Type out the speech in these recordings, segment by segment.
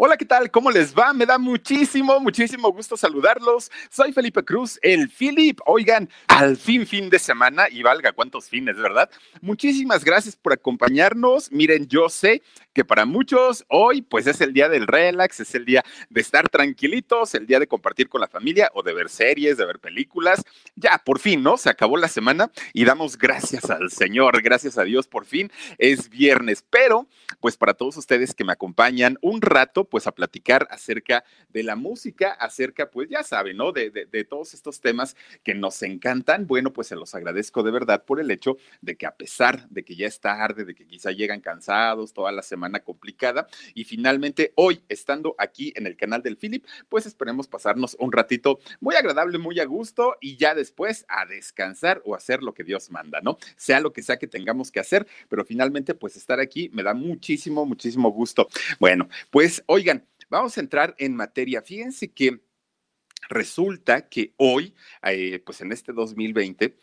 Hola, ¿qué tal? ¿Cómo les va? Me da muchísimo, muchísimo gusto saludarlos. Soy Felipe Cruz, el Philip. Oigan, al fin fin de semana y valga cuántos fines, ¿verdad? Muchísimas gracias por acompañarnos. Miren, yo sé que para muchos hoy pues es el día del relax, es el día de estar tranquilitos, el día de compartir con la familia o de ver series, de ver películas. Ya, por fin, ¿no? Se acabó la semana y damos gracias al Señor, gracias a Dios, por fin es viernes. Pero pues para todos ustedes que me acompañan un rato, pues a platicar acerca de la música, acerca, pues ya saben, ¿no? De, de, todos estos temas que nos encantan. Bueno, pues se los agradezco de verdad por el hecho de que a pesar de que ya es tarde, de que quizá llegan cansados toda la semana complicada y finalmente hoy estando aquí en el canal del Philip, pues esperemos pasarnos un ratito muy agradable, muy a gusto y ya después a descansar o hacer lo que Dios manda, ¿no? Sea lo que sea que tengamos que hacer, pero finalmente pues estar aquí me da muchísimo, muchísimo gusto. Bueno, pues Oigan, vamos a entrar en materia. Fíjense que resulta que hoy, eh, pues en este 2020,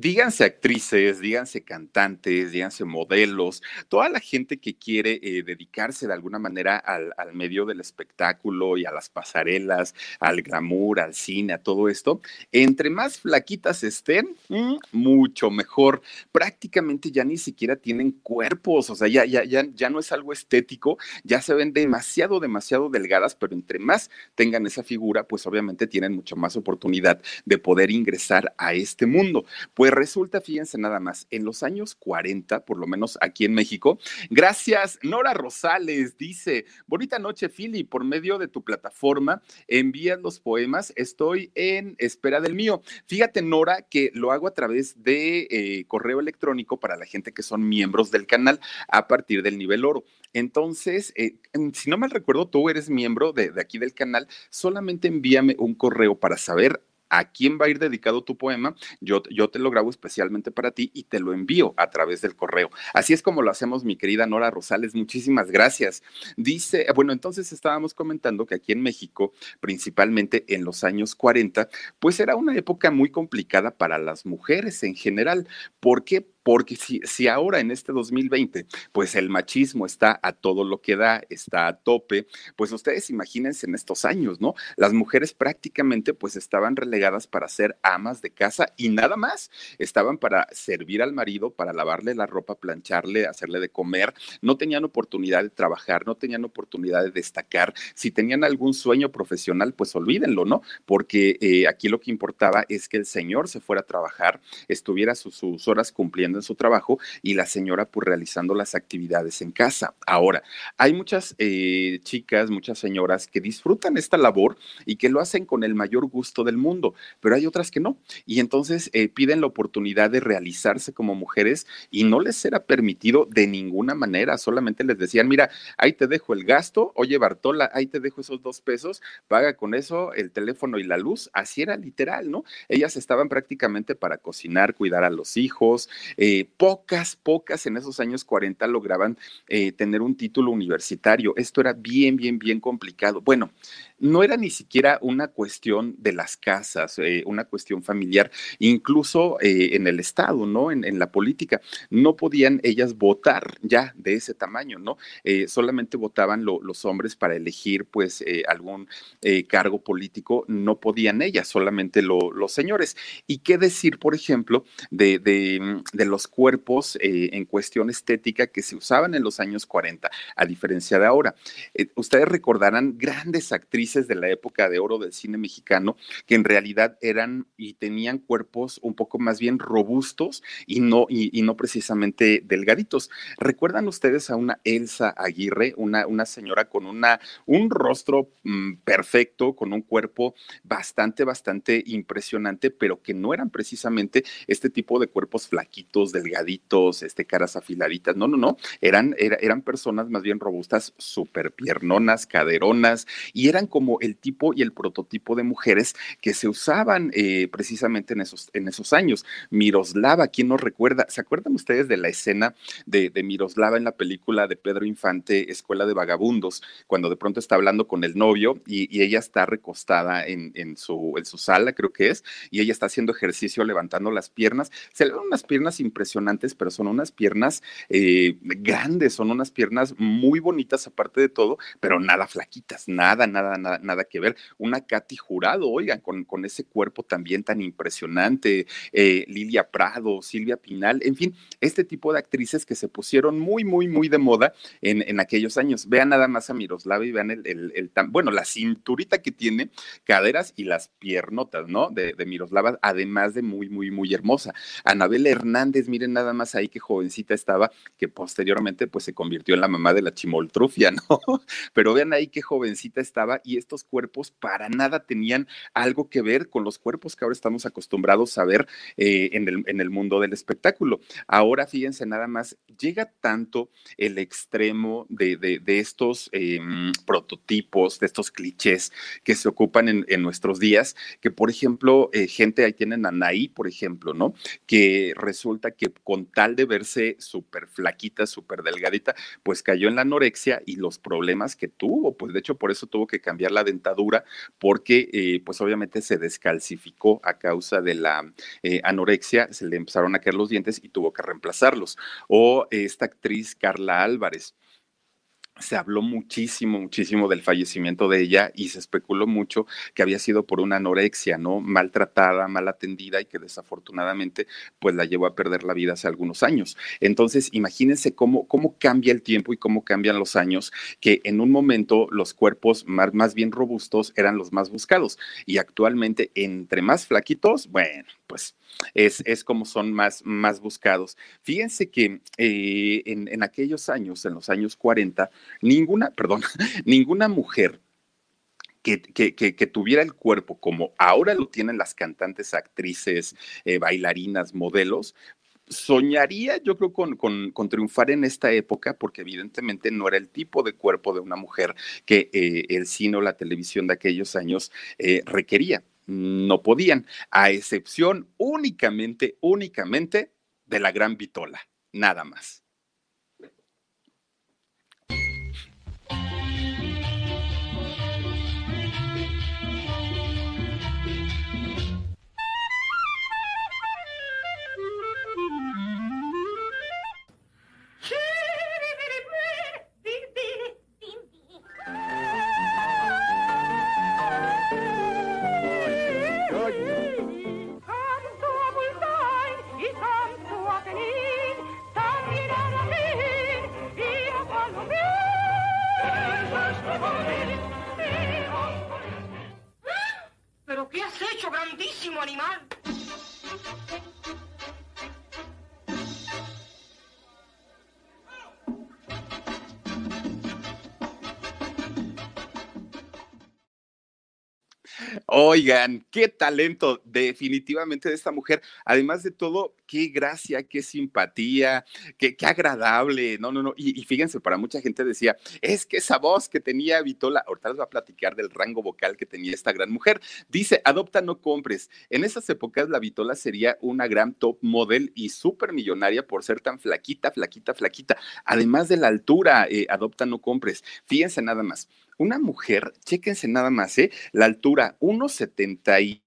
díganse actrices, díganse cantantes, díganse modelos, toda la gente que quiere eh, dedicarse de alguna manera al, medio del espectáculo y a las pasarelas, al glamour, al cine, a todo esto, entre más flaquitas estén, mm, mucho mejor. Prácticamente ya ni siquiera tienen cuerpos, o sea, ya, ya, ya, ya no es algo estético, ya se ven demasiado, demasiado delgadas, pero entre más tengan esa figura, pues obviamente tienen mucho más oportunidad de poder ingresar a este mundo. Resulta, fíjense nada más, en los años 40, por lo menos aquí en México, gracias, Nora Rosales dice, bonita noche, Philly, por medio de tu plataforma envías los poemas, estoy en espera del mío. Fíjate, Nora, que lo hago a través de eh, correo electrónico para la gente que son miembros del canal a partir del nivel oro. Entonces, eh, si no mal recuerdo, tú eres miembro de aquí del canal, solamente envíame un correo para saber a quién va a ir dedicado tu poema, yo, te lo grabo especialmente para ti y te lo envío a través del correo. Así es como lo hacemos, mi querida Nora Rosales. Muchísimas gracias. Dice, bueno, entonces estábamos comentando que aquí en México, principalmente en los años 40, pues era una época muy complicada para las mujeres en general. ¿Por qué? Porque si, si, ahora en este 2020, pues el machismo está a todo lo que da, está a tope, pues ustedes imagínense en estos años, ¿no? Las mujeres prácticamente pues estaban relegadas para ser amas de casa y nada más, estaban para servir al marido, para lavarle la ropa, plancharle, hacerle de comer, no tenían oportunidad de trabajar, no tenían oportunidad de destacar, si tenían algún sueño profesional, pues olvídenlo, ¿no? Porque eh, aquí lo que importaba es que el señor se fuera a trabajar, estuviera sus horas cumpliendo en su trabajo y la señora pues realizando las actividades en casa. Ahora, hay muchas eh, chicas, muchas señoras que disfrutan esta labor y que lo hacen con el mayor gusto del mundo, pero hay otras que no. Y entonces eh, piden la oportunidad de realizarse como mujeres y no les era permitido de ninguna manera, solamente les decían, mira, ahí te dejo el gasto, oye Bartola, ahí te dejo esos dos pesos, paga con eso el teléfono y la luz, así era literal, ¿no? Ellas estaban prácticamente para cocinar, cuidar a los hijos, eh, pocas, pocas en esos años 40 lograban eh, tener un título universitario. Esto era bien, bien, bien complicado. Bueno, no era ni siquiera una cuestión de las casas, eh, una cuestión familiar, incluso eh, en el Estado, ¿no? En, la política. No podían ellas votar ya de ese tamaño, ¿no? Eh, solamente votaban los hombres para elegir, pues, algún cargo político, no podían ellas, solamente los señores. ¿Y qué decir, por ejemplo, de, de, de los cuerpos eh, en cuestión estética que se usaban en los años 40, a diferencia de ahora. Eh, ustedes recordarán grandes actrices de la época de oro del cine mexicano que en realidad eran y tenían cuerpos un poco más bien robustos y no, y, no precisamente delgaditos. ¿Recuerdan ustedes a una Elsa Aguirre, una, una señora con una, un rostro mm, perfecto, con un cuerpo bastante, bastante impresionante, pero que no eran precisamente este tipo de cuerpos flaquitos, delgaditos, este, caras afiladitas. No, no, no. Eran, eran personas más bien robustas, súper piernonas, caderonas, y eran como el tipo y el prototipo de mujeres que se usaban eh, precisamente en esos, en esos años. Miroslava, ¿quién nos recuerda? ¿Se acuerdan ustedes de la escena de, Miroslava en la película de Pedro Infante, Escuela de Vagabundos, cuando de pronto está hablando con el novio y, ella está recostada en, su, en su sala, creo que es, y ella está haciendo ejercicio levantando las piernas. Se le ven unas piernas impresionantes, pero son unas piernas eh, grandes, son unas piernas muy bonitas aparte de todo, pero nada flaquitas, nada, nada, nada, nada que ver. Una Katy Jurado, oigan, con, con ese cuerpo también tan impresionante, eh, Lilia Prado, Silvia Pinal, en fin, este tipo de actrices que se pusieron muy, muy, muy de moda en, en aquellos años. Vean nada más a Miroslava y vean el, el, el, bueno, la cinturita que tiene, caderas y las piernotas, ¿no? De, de Miroslava, además de muy, muy, muy hermosa. Anabel Hernández, miren nada más ahí qué jovencita estaba, que posteriormente pues se convirtió en la mamá de la chimoltrufia, ¿no? Pero vean ahí qué jovencita estaba y estos cuerpos para nada tenían algo que ver con los cuerpos que ahora estamos acostumbrados a ver eh, en, el, en el mundo del espectáculo. Ahora, fíjense nada más, llega tanto el extremo de, de, estos eh, prototipos, de estos clichés que se ocupan en, en nuestros días, que por ejemplo, eh, gente, ahí tienen a por ejemplo, ¿no? Que resulta que con tal de verse súper flaquita, súper delgadita, pues cayó en la anorexia y los problemas que tuvo, pues de hecho por eso tuvo que cambiar la dentadura, porque eh, pues obviamente se descalcificó a causa de la eh, anorexia, se le empezaron a caer los dientes y tuvo que reemplazarlos. O esta actriz Carla Álvarez se habló muchísimo, muchísimo del fallecimiento de ella y se especuló mucho que había sido por una anorexia, ¿no? Maltratada, mal atendida y que desafortunadamente pues la llevó a perder la vida hace algunos años. Entonces, imagínense cómo, cómo cambia el tiempo y cómo cambian los años, que en un momento los cuerpos más, más bien robustos eran los más buscados y actualmente entre más flaquitos, bueno, pues es, es como son más, más buscados. Fíjense que eh, en, en aquellos años, en los años 40, ninguna, perdón, ninguna mujer que, que, que, tuviera el cuerpo como ahora lo tienen las cantantes, actrices, eh, bailarinas, modelos, soñaría yo creo con, con, con, triunfar en esta época porque evidentemente no era el tipo de cuerpo de una mujer que eh, el cine o la televisión de aquellos años eh, requería. No podían, a excepción únicamente, únicamente de la gran vitola, nada más. Animal. Oigan, qué talento definitivamente de esta mujer. Además de todo, qué gracia, qué simpatía, qué, qué agradable. No, no, no. Y, fíjense, para mucha gente decía, es que esa voz que tenía Vitola, ahorita les voy a platicar del rango vocal que tenía esta gran mujer. Dice, adopta, no compres. En esas épocas la Vitola sería una gran top model y súper millonaria por ser tan flaquita, flaquita, flaquita. Además de la altura, eh, adopta, no compres. Fíjense nada más una mujer, chéquense nada más, ¿eh? La altura, 1,70 y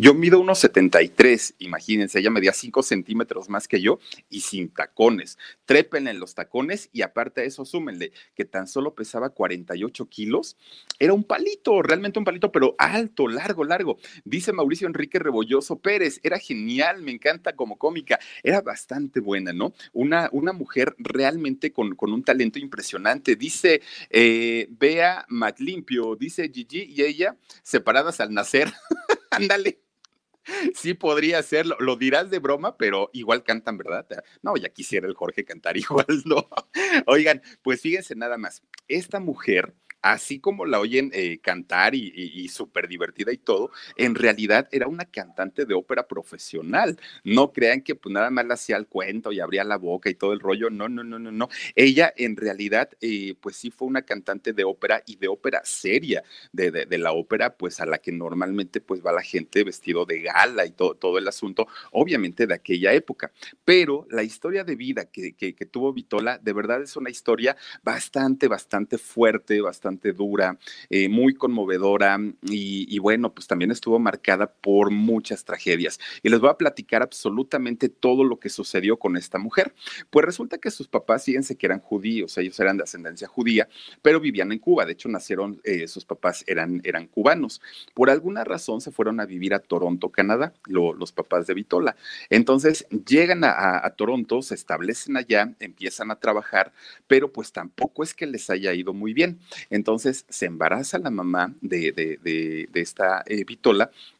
Yo mido unos 73, imagínense, ella medía 5 centímetros más que yo y sin tacones. Trépenle en los tacones y aparte de eso, súmenle que tan solo pesaba 48 kilos. Era un palito, realmente un palito, pero alto, largo, largo. Dice Mauricio Enrique Rebolloso Pérez, era genial, me encanta como cómica, era bastante buena, ¿no? Una, una mujer realmente con, con un talento impresionante. Dice eh, Bea Maclimpio, dice Gigi y ella separadas al nacer. Ándale. Sí, podría ser, lo, dirás de broma, pero igual cantan, ¿verdad? No, ya quisiera el Jorge cantar igual, ¿no? Oigan, pues fíjense nada más, esta mujer así como la oyen eh, cantar y, súper divertida y todo, en realidad era una cantante de ópera profesional. No crean que pues nada más le hacía el cuento y abría la boca y todo el rollo. No, no, no, no, no. Ella en realidad, eh, pues sí fue una cantante de ópera y de ópera seria, de, de, la ópera, pues a la que normalmente pues va la gente vestido de gala y todo, todo el asunto, obviamente de aquella época. Pero la historia de vida que, que, que tuvo Vitola, de verdad es una historia bastante, bastante fuerte, bastante dura, eh, muy conmovedora y, bueno, pues también estuvo marcada por muchas tragedias. Y les voy a platicar absolutamente todo lo que sucedió con esta mujer. Pues resulta que sus papás, fíjense que eran judíos, ellos eran de ascendencia judía, pero vivían en Cuba. De hecho, nacieron, eh, sus papás eran, eran cubanos. Por alguna razón se fueron a vivir a Toronto, Canadá, los papás de Vitola. Entonces llegan a, a Toronto, se establecen allá, empiezan a trabajar, pero pues tampoco es que les haya ido muy bien. Entonces se embaraza la mamá de, de, esta eh,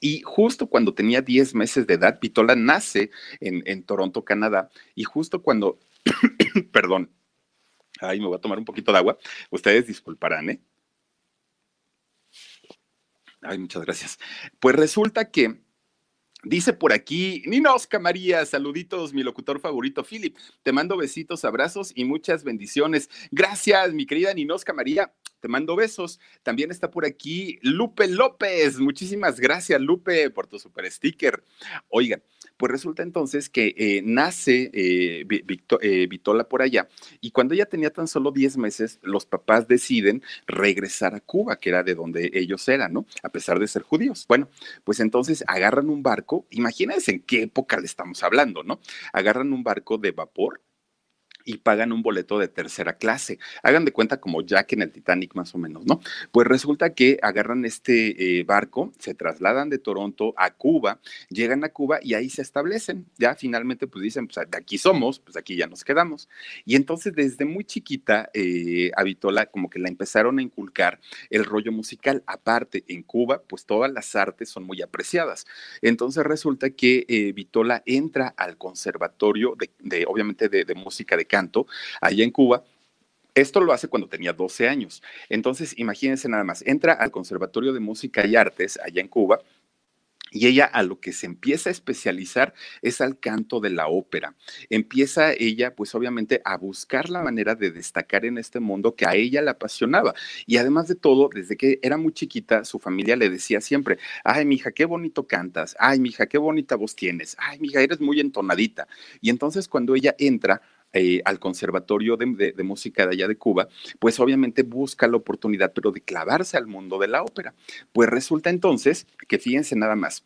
Y justo cuando tenía 10 meses de edad, Pitola nace en, Toronto, Canadá, y justo cuando, perdón, ay, me voy a tomar un poquito de agua, ustedes disculparán, ¿eh? Ay, muchas gracias. Pues resulta que Dice por aquí, Ninosca María, saluditos, mi locutor favorito, Philip. Te mando besitos, abrazos y muchas bendiciones. Gracias, mi querida Ninosca María. Te mando besos. También está por aquí Lupe López. Muchísimas gracias, Lupe, por tu super sticker. Oigan, pues resulta entonces que eh, nace eh, eh, Vitola por allá y cuando ella tenía tan solo 10 meses, los papás deciden regresar a Cuba, que era de donde ellos eran, ¿no? A pesar de ser judíos. Bueno, pues entonces agarran un barco, imagínense en qué época le estamos hablando, ¿no? Agarran un barco de vapor y pagan un boleto de tercera clase. Hagan de cuenta como Jack en el Titanic más o menos, ¿no? Pues resulta que agarran este eh, barco, se trasladan de Toronto a Cuba, llegan a Cuba y ahí se establecen. Ya finalmente pues dicen, pues de aquí somos, pues aquí ya nos quedamos. Y entonces desde muy chiquita eh, a Vitola como que la empezaron a inculcar el rollo musical. Aparte, en Cuba pues todas las artes son muy apreciadas. Entonces resulta que eh, Vitola entra al conservatorio de, obviamente de, de música de canto allá en Cuba. Esto lo hace cuando tenía 12 años. Entonces, imagínense nada más, entra al Conservatorio de Música y Artes allá en Cuba y ella a lo que se empieza a especializar es al canto de la ópera. Empieza ella, pues obviamente, a buscar la manera de destacar en este mundo que a ella le apasionaba. Y además de todo, desde que era muy chiquita, su familia le decía siempre, ay, mija, qué bonito cantas, ay, mija, qué bonita voz tienes, ay, mija, eres muy entonadita. Y entonces cuando ella entra eh, al Conservatorio de, Música de allá de Cuba, pues obviamente busca la oportunidad, pero de clavarse al mundo de la ópera. Pues resulta entonces que fíjense nada más,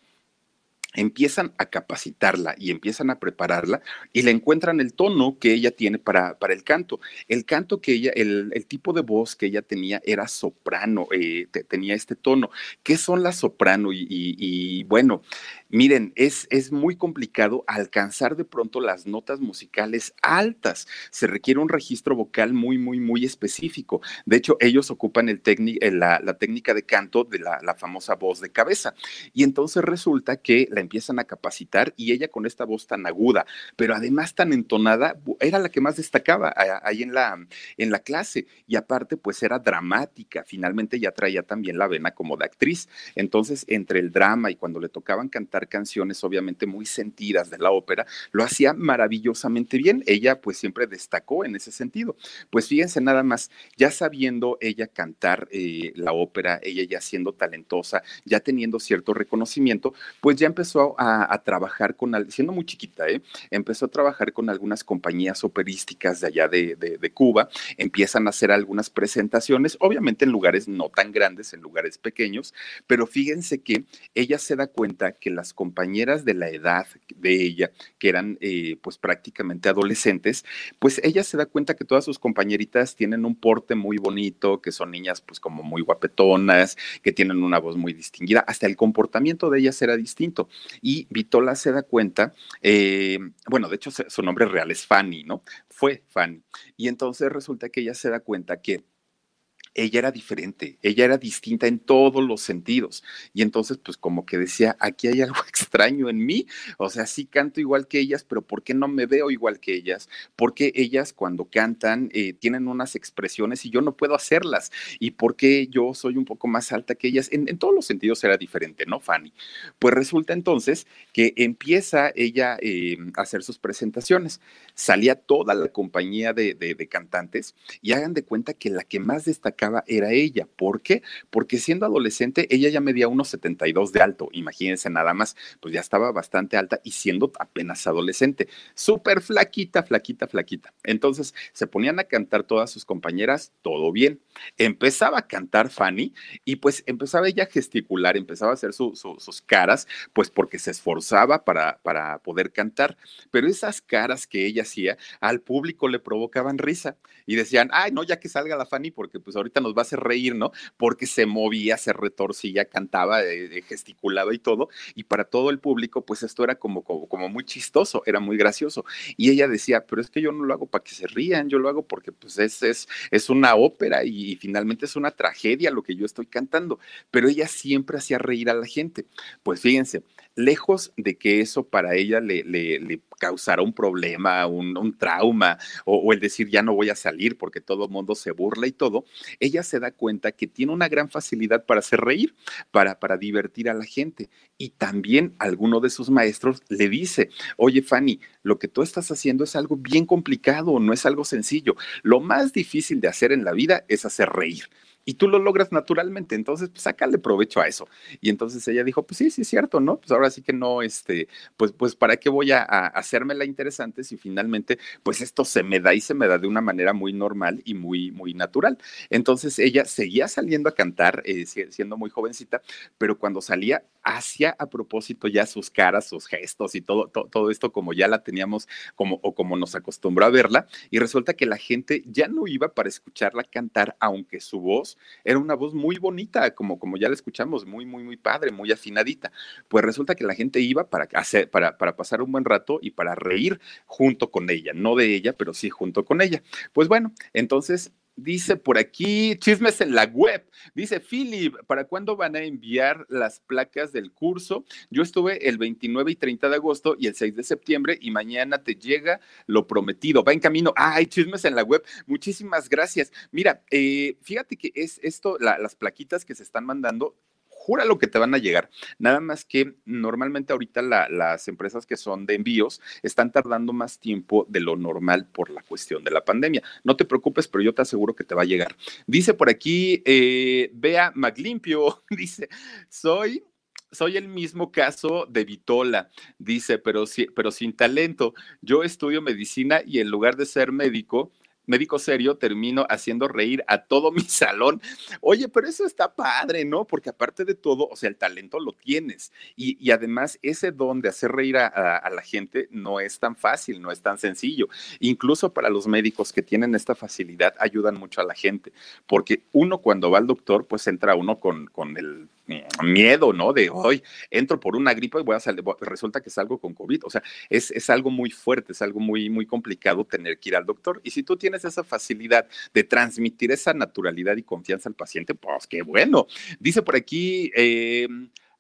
empiezan a capacitarla y empiezan a prepararla y le encuentran el tono que ella tiene para, para el canto. El canto que ella, el, tipo de voz que ella tenía era soprano, eh, tenía este tono. ¿Qué son las soprano? Y, y, bueno, Miren, es, es muy complicado alcanzar de pronto las notas musicales altas. Se requiere un registro vocal muy, muy, muy específico. De hecho, ellos ocupan el eh, la, la, técnica de canto de la, la, famosa voz de cabeza. Y entonces resulta que la empiezan a capacitar y ella con esta voz tan aguda, pero además tan entonada, era la que más destacaba ahí en la, en la clase. Y aparte, pues era dramática. Finalmente ya traía también la vena como de actriz. Entonces, entre el drama y cuando le tocaban cantar canciones obviamente muy sentidas de la ópera, lo hacía maravillosamente bien. Ella pues siempre destacó en ese sentido. Pues fíjense nada más, ya sabiendo ella cantar eh, la ópera, ella ya siendo talentosa, ya teniendo cierto reconocimiento, pues ya empezó a, trabajar con, siendo muy chiquita, ¿eh? empezó a trabajar con algunas compañías operísticas de allá de, de Cuba, empiezan a hacer algunas presentaciones, obviamente en lugares no tan grandes, en lugares pequeños, pero fíjense que ella se da cuenta que las compañeras de la edad de ella, que eran eh, pues prácticamente adolescentes, pues ella se da cuenta que todas sus compañeritas tienen un porte muy bonito, que son niñas pues como muy guapetonas, que tienen una voz muy distinguida, hasta el comportamiento de ellas era distinto. Y Vitola se da cuenta, eh, bueno, de hecho su nombre real es Fanny, ¿no? Fue Fanny. Y entonces resulta que ella se da cuenta que ella era diferente, ella era distinta en todos los sentidos. Y entonces, pues como que decía, aquí hay algo extraño en mí, o sea, sí canto igual que ellas, pero ¿por qué no me veo igual que ellas? Porque ellas cuando cantan eh, tienen unas expresiones y yo no puedo hacerlas. ¿Y por qué yo soy un poco más alta que ellas? En, todos los sentidos era diferente, ¿no, Fanny? Pues resulta entonces que empieza ella eh, a hacer sus presentaciones. Salía toda la compañía de, de cantantes y hagan de cuenta que la que más destacaba era ella. ¿Por qué? Porque siendo adolescente, ella ya medía unos 72 de alto. Imagínense nada más, pues ya estaba bastante alta y siendo apenas adolescente. Súper flaquita, flaquita, flaquita. Entonces se ponían a cantar todas sus compañeras, todo bien. Empezaba a cantar Fanny y pues empezaba ella a gesticular, empezaba a hacer sus caras, pues porque se esforzaba para, para poder cantar. Pero esas caras que ella hacía al público le provocaban risa y decían, ay, no, ya que salga la Fanny, porque pues ahorita ahorita nos va a hacer reír, ¿no? Porque se movía, se retorcía, cantaba, eh, gesticulaba y todo, y para todo el público, pues esto era como, como, muy chistoso, era muy gracioso. Y ella decía, pero es que yo no lo hago para que se rían, yo lo hago porque pues es, es, es una ópera y, finalmente es una tragedia lo que yo estoy cantando, pero ella siempre hacía reír a la gente. Pues fíjense, lejos de que eso para ella le, le, causara un problema, un, trauma, o, el decir ya no voy a salir porque todo el mundo se burla y todo, ella se da cuenta que tiene una gran facilidad para hacer reír, para, para divertir a la gente. Y también alguno de sus maestros le dice, oye Fanny, lo que tú estás haciendo es algo bien complicado, no es algo sencillo. Lo más difícil de hacer en la vida es hacer reír y tú lo logras naturalmente, entonces pues sácale provecho a eso. Y entonces ella dijo, pues sí, sí es cierto, ¿no? Pues ahora sí que no, este, pues, pues para qué voy a, hacerme la interesante si finalmente pues esto se me da y se me da de una manera muy normal y muy, muy natural. Entonces ella seguía saliendo a cantar, eh, siendo muy jovencita, pero cuando salía hacía a propósito ya sus caras, sus gestos y todo, todo, esto como ya la teníamos como, o como nos acostumbró a verla, y resulta que la gente ya no iba para escucharla cantar, aunque su voz era una voz muy bonita, como, como ya la escuchamos, muy, muy, muy padre, muy afinadita. Pues resulta que la gente iba para, hacer, para, para pasar un buen rato y para reír junto con ella, no de ella, pero sí junto con ella. Pues bueno, entonces Dice por aquí, chismes en la web. Dice Philip, ¿para cuándo van a enviar las placas del curso? Yo estuve el 29 y 30 de agosto y el 6 de septiembre y mañana te llega lo prometido. Va en camino. Ay, chismes en la web. Muchísimas gracias. Mira, eh, fíjate que es esto, las plaquitas que se están mandando jura lo que te van a llegar. Nada más que normalmente ahorita las empresas que son de envíos están tardando más tiempo de lo normal por la cuestión de la pandemia. No te preocupes, pero yo te aseguro que te va a llegar. Dice por aquí, eh, Maglimpio, dice, soy soy el mismo caso de Vitola, dice, pero, pero sin talento. Yo estudio medicina y en lugar de ser médico, médico serio, termino haciendo reír a todo mi salón. Oye, pero eso está padre, ¿no? Porque aparte de todo, o sea, el talento lo tienes. Y, además, ese don de hacer reír a, la gente no es tan fácil, no es tan sencillo. Incluso para los médicos que tienen esta facilidad, ayudan mucho a la gente. Porque uno cuando va al doctor, pues entra uno con, con el miedo, ¿no? De hoy entro por una gripa y voy a salir, resulta que salgo con COVID. O sea, es, es, algo muy fuerte, es algo muy, muy complicado tener que ir al doctor. Y si tú tienes esa facilidad de transmitir esa naturalidad y confianza al paciente, pues qué bueno. Dice por aquí, eh,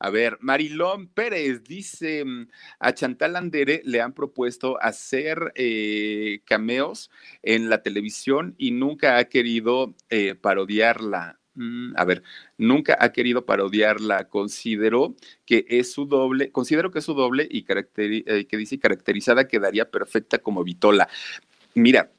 a ver, Marilón Pérez dice, mm, a Chantal Andere le han propuesto hacer eh, cameos en la televisión y nunca ha querido eh, parodiarla. Mm, a ver, nunca ha querido parodiarla. Considero que es su doble, considero que es su doble y eh, que dice caracterizada quedaría perfecta como Vitola. Mira,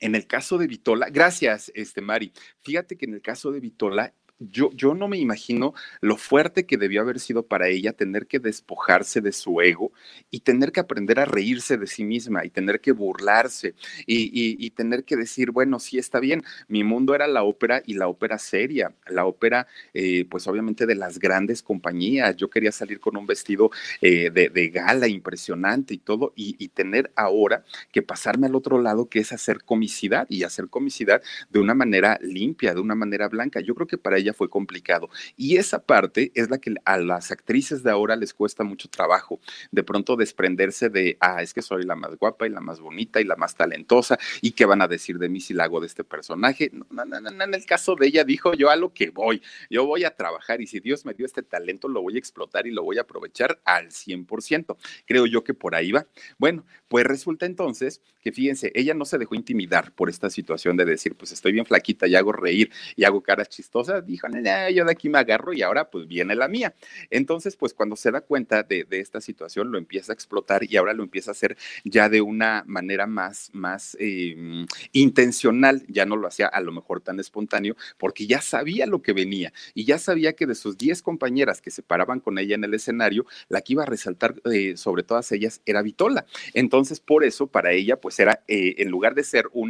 en el caso de Vitola, gracias, este Mari. Fíjate que en el caso de Vitola, yo, yo no me imagino lo fuerte que debió haber sido para ella tener que despojarse de su ego y tener que aprender a reírse de sí misma y tener que burlarse y, tener que decir, bueno, sí está bien, mi mundo era la ópera y la ópera seria, la ópera, eh, pues obviamente de las grandes compañías. Yo quería salir con un vestido eh, de, gala impresionante y todo, y, y tener ahora que pasarme al otro lado, que es hacer comicidad y hacer comicidad de una manera limpia, de una manera blanca. Yo creo que para ella fue complicado. Y esa parte es la que a las actrices de ahora les cuesta mucho trabajo, de pronto desprenderse de, ah, es que soy la más guapa y la más bonita y la más talentosa, y qué van a decir de mí si la hago de este personaje. No, no, no, en el caso de ella dijo, yo a lo que voy, yo voy a trabajar y si Dios me dio este talento, lo voy a explotar y lo voy a aprovechar al 100%. Creo yo que por ahí va. Bueno, pues resulta entonces que fíjense, ella no se dejó intimidar por esta situación de decir, pues estoy bien flaquita y hago reír y hago caras chistosas, dijo, yo de aquí me agarro y ahora pues viene la mía. Entonces, pues cuando se da cuenta de, esta situación, lo empieza a explotar y ahora lo empieza a hacer ya de una manera más, más em, intencional, ya no lo hacía a lo mejor tan espontáneo, porque ya sabía lo que venía y ya sabía que de sus 10 compañeras que se paraban con ella en el escenario, la que iba a resaltar eh, sobre todas ellas era Vitola. Entonces, por eso, para ella, pues era, eh, en lugar de ser un...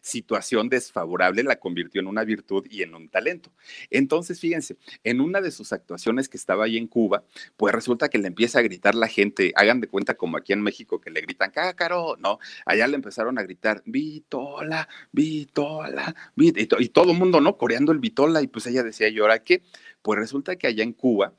situación desfavorable la convirtió en una virtud y en un talento. Entonces, fíjense, en una de sus actuaciones que estaba ahí en Cuba, pues resulta que le empieza a gritar la gente, hagan de cuenta como aquí en México que le gritan cácaro, ¿no? Allá le empezaron a gritar Vitola, Vitola, Vitola, y, todo el mundo, ¿no? Coreando el Vitola, y pues ella decía, ¿y ahora qué? Pues resulta que allá en Cuba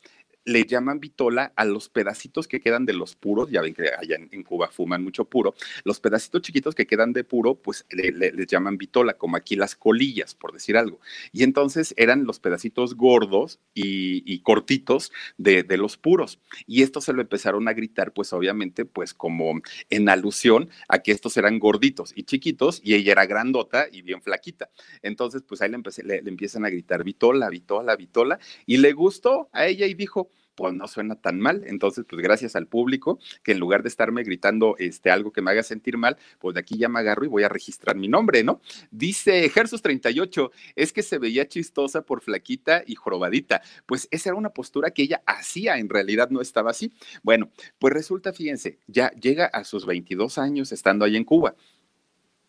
le llaman vitola a los pedacitos que quedan de los puros, ya ven que allá en, Cuba fuman mucho puro, los pedacitos chiquitos que quedan de puro, pues les llaman vitola, como aquí las colillas, por decir algo. Y entonces eran los pedacitos gordos y, cortitos de, de, los puros. Y esto se lo empezaron a gritar, pues obviamente, pues como en alusión a que estos eran gorditos y chiquitos, y ella era grandota y bien flaquita. Entonces, pues ahí le, empecé, le empiezan a gritar vitola, vitola, vitola, y le gustó a ella y dijo, pues no suena tan mal. Entonces, pues gracias al público, que en lugar de estarme gritando este, algo que me haga sentir mal, pues de aquí ya me agarro y voy a registrar mi nombre, ¿no? Dice Gersus 38, es que se veía chistosa por flaquita y jorobadita. Pues esa era una postura que ella hacía, en realidad no estaba así. Bueno, pues resulta, fíjense, ya llega a sus 22 años estando ahí en Cuba.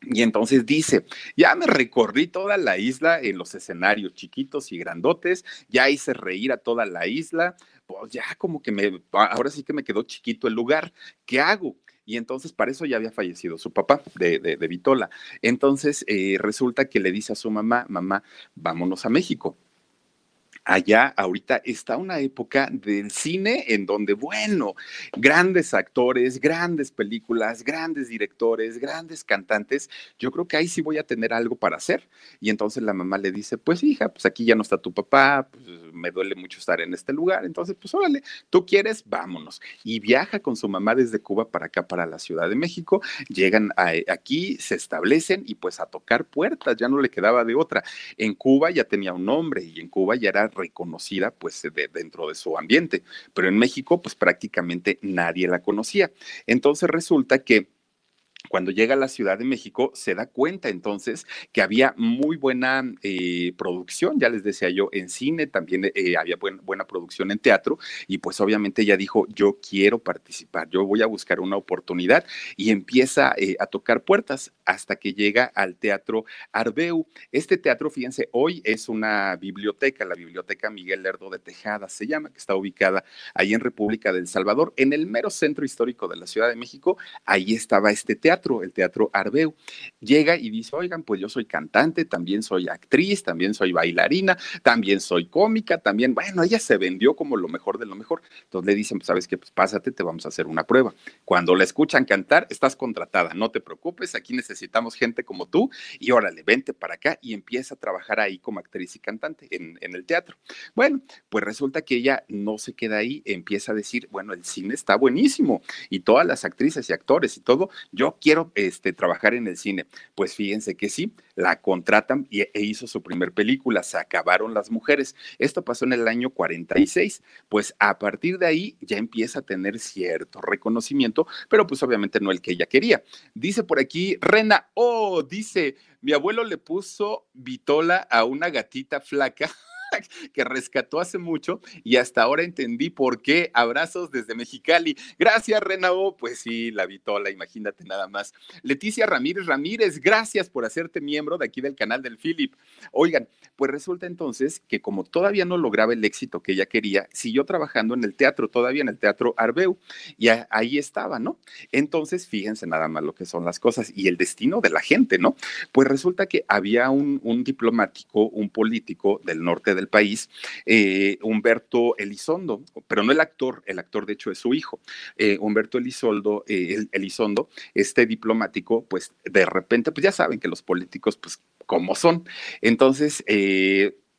Y entonces dice, ya me recorrí toda la isla en los escenarios chiquitos y grandotes, ya hice reír a toda la isla, pues ya como que me, ahora sí que me quedó chiquito el lugar, ¿qué hago? Y entonces para eso ya había fallecido su papá de, de, Vitola. Entonces eh, resulta que le dice a su mamá, mamá, vámonos a México allá ahorita está una época del cine en donde, bueno, grandes actores, grandes películas, grandes directores, grandes cantantes, yo creo que ahí sí voy a tener algo para hacer. Y entonces la mamá le dice, pues hija, pues aquí ya no está tu papá, pues me duele mucho estar en este lugar, entonces pues órale, tú quieres, vámonos. Y viaja con su mamá desde Cuba para acá, para la Ciudad de México, llegan aquí, se establecen y pues a tocar puertas, ya no le quedaba de otra. En Cuba ya tenía un nombre y en Cuba ya era reconocida pues dentro de su ambiente, pero en México pues prácticamente nadie la conocía. Entonces resulta que cuando llega a la Ciudad de México, se da cuenta entonces que había muy buena eh, producción, ya les decía yo, en cine, también eh, había buena producción en teatro, y pues obviamente ella dijo, yo quiero participar, yo voy a buscar una oportunidad, y empieza eh, a tocar puertas hasta que llega al Teatro Arbeu. Este teatro, fíjense, hoy es una biblioteca, la Biblioteca Miguel Lerdo de Tejada se llama, que está ubicada ahí en República del Salvador, en el mero centro histórico de la Ciudad de México, ahí estaba este teatro el Teatro Arbeu. Llega y dice, oigan, pues yo soy cantante, también soy actriz, también soy bailarina, también soy cómica, también, bueno, ella se vendió como lo mejor de lo mejor. Entonces le dicen, pues sabes qué, pues pásate, te vamos a hacer una prueba. Cuando la escuchan cantar, estás contratada, no te preocupes, aquí necesitamos gente como tú y órale, vente para acá y empieza a trabajar ahí como actriz y cantante en, en el teatro. Bueno, pues resulta que ella no se queda ahí, empieza a decir, bueno, el cine está buenísimo y todas las actrices y actores y todo, yo quiero este, trabajar en el cine. Pues fíjense que sí, la contratan y, e hizo su primer película, Se acabaron las mujeres. Esto pasó en el año 46. Pues a partir de ahí ya empieza a tener cierto reconocimiento, pero pues obviamente no el que ella quería. Dice por aquí, Rena, oh, dice, mi abuelo le puso vitola a una gatita flaca. que rescató hace mucho y hasta ahora entendí por qué. Abrazos desde Mexicali. Gracias, Renao. Pues sí, la vitola, imagínate nada más. Leticia Ramírez Ramírez, gracias por hacerte miembro de aquí del canal del Philip. Oigan, pues resulta entonces que como todavía no lograba el éxito que ella quería, siguió trabajando en el teatro, todavía en el teatro Arbeu, y ahí estaba, ¿no? Entonces, fíjense nada más lo que son las cosas y el destino de la gente, ¿no? Pues resulta que había un, un diplomático, un político del norte del país, eh, Humberto Elizondo, pero no el actor, el actor de hecho es su hijo. Eh, Humberto Elizondo, eh, Elizondo, este diplomático, pues de repente, pues ya saben que los políticos, pues como son. Entonces,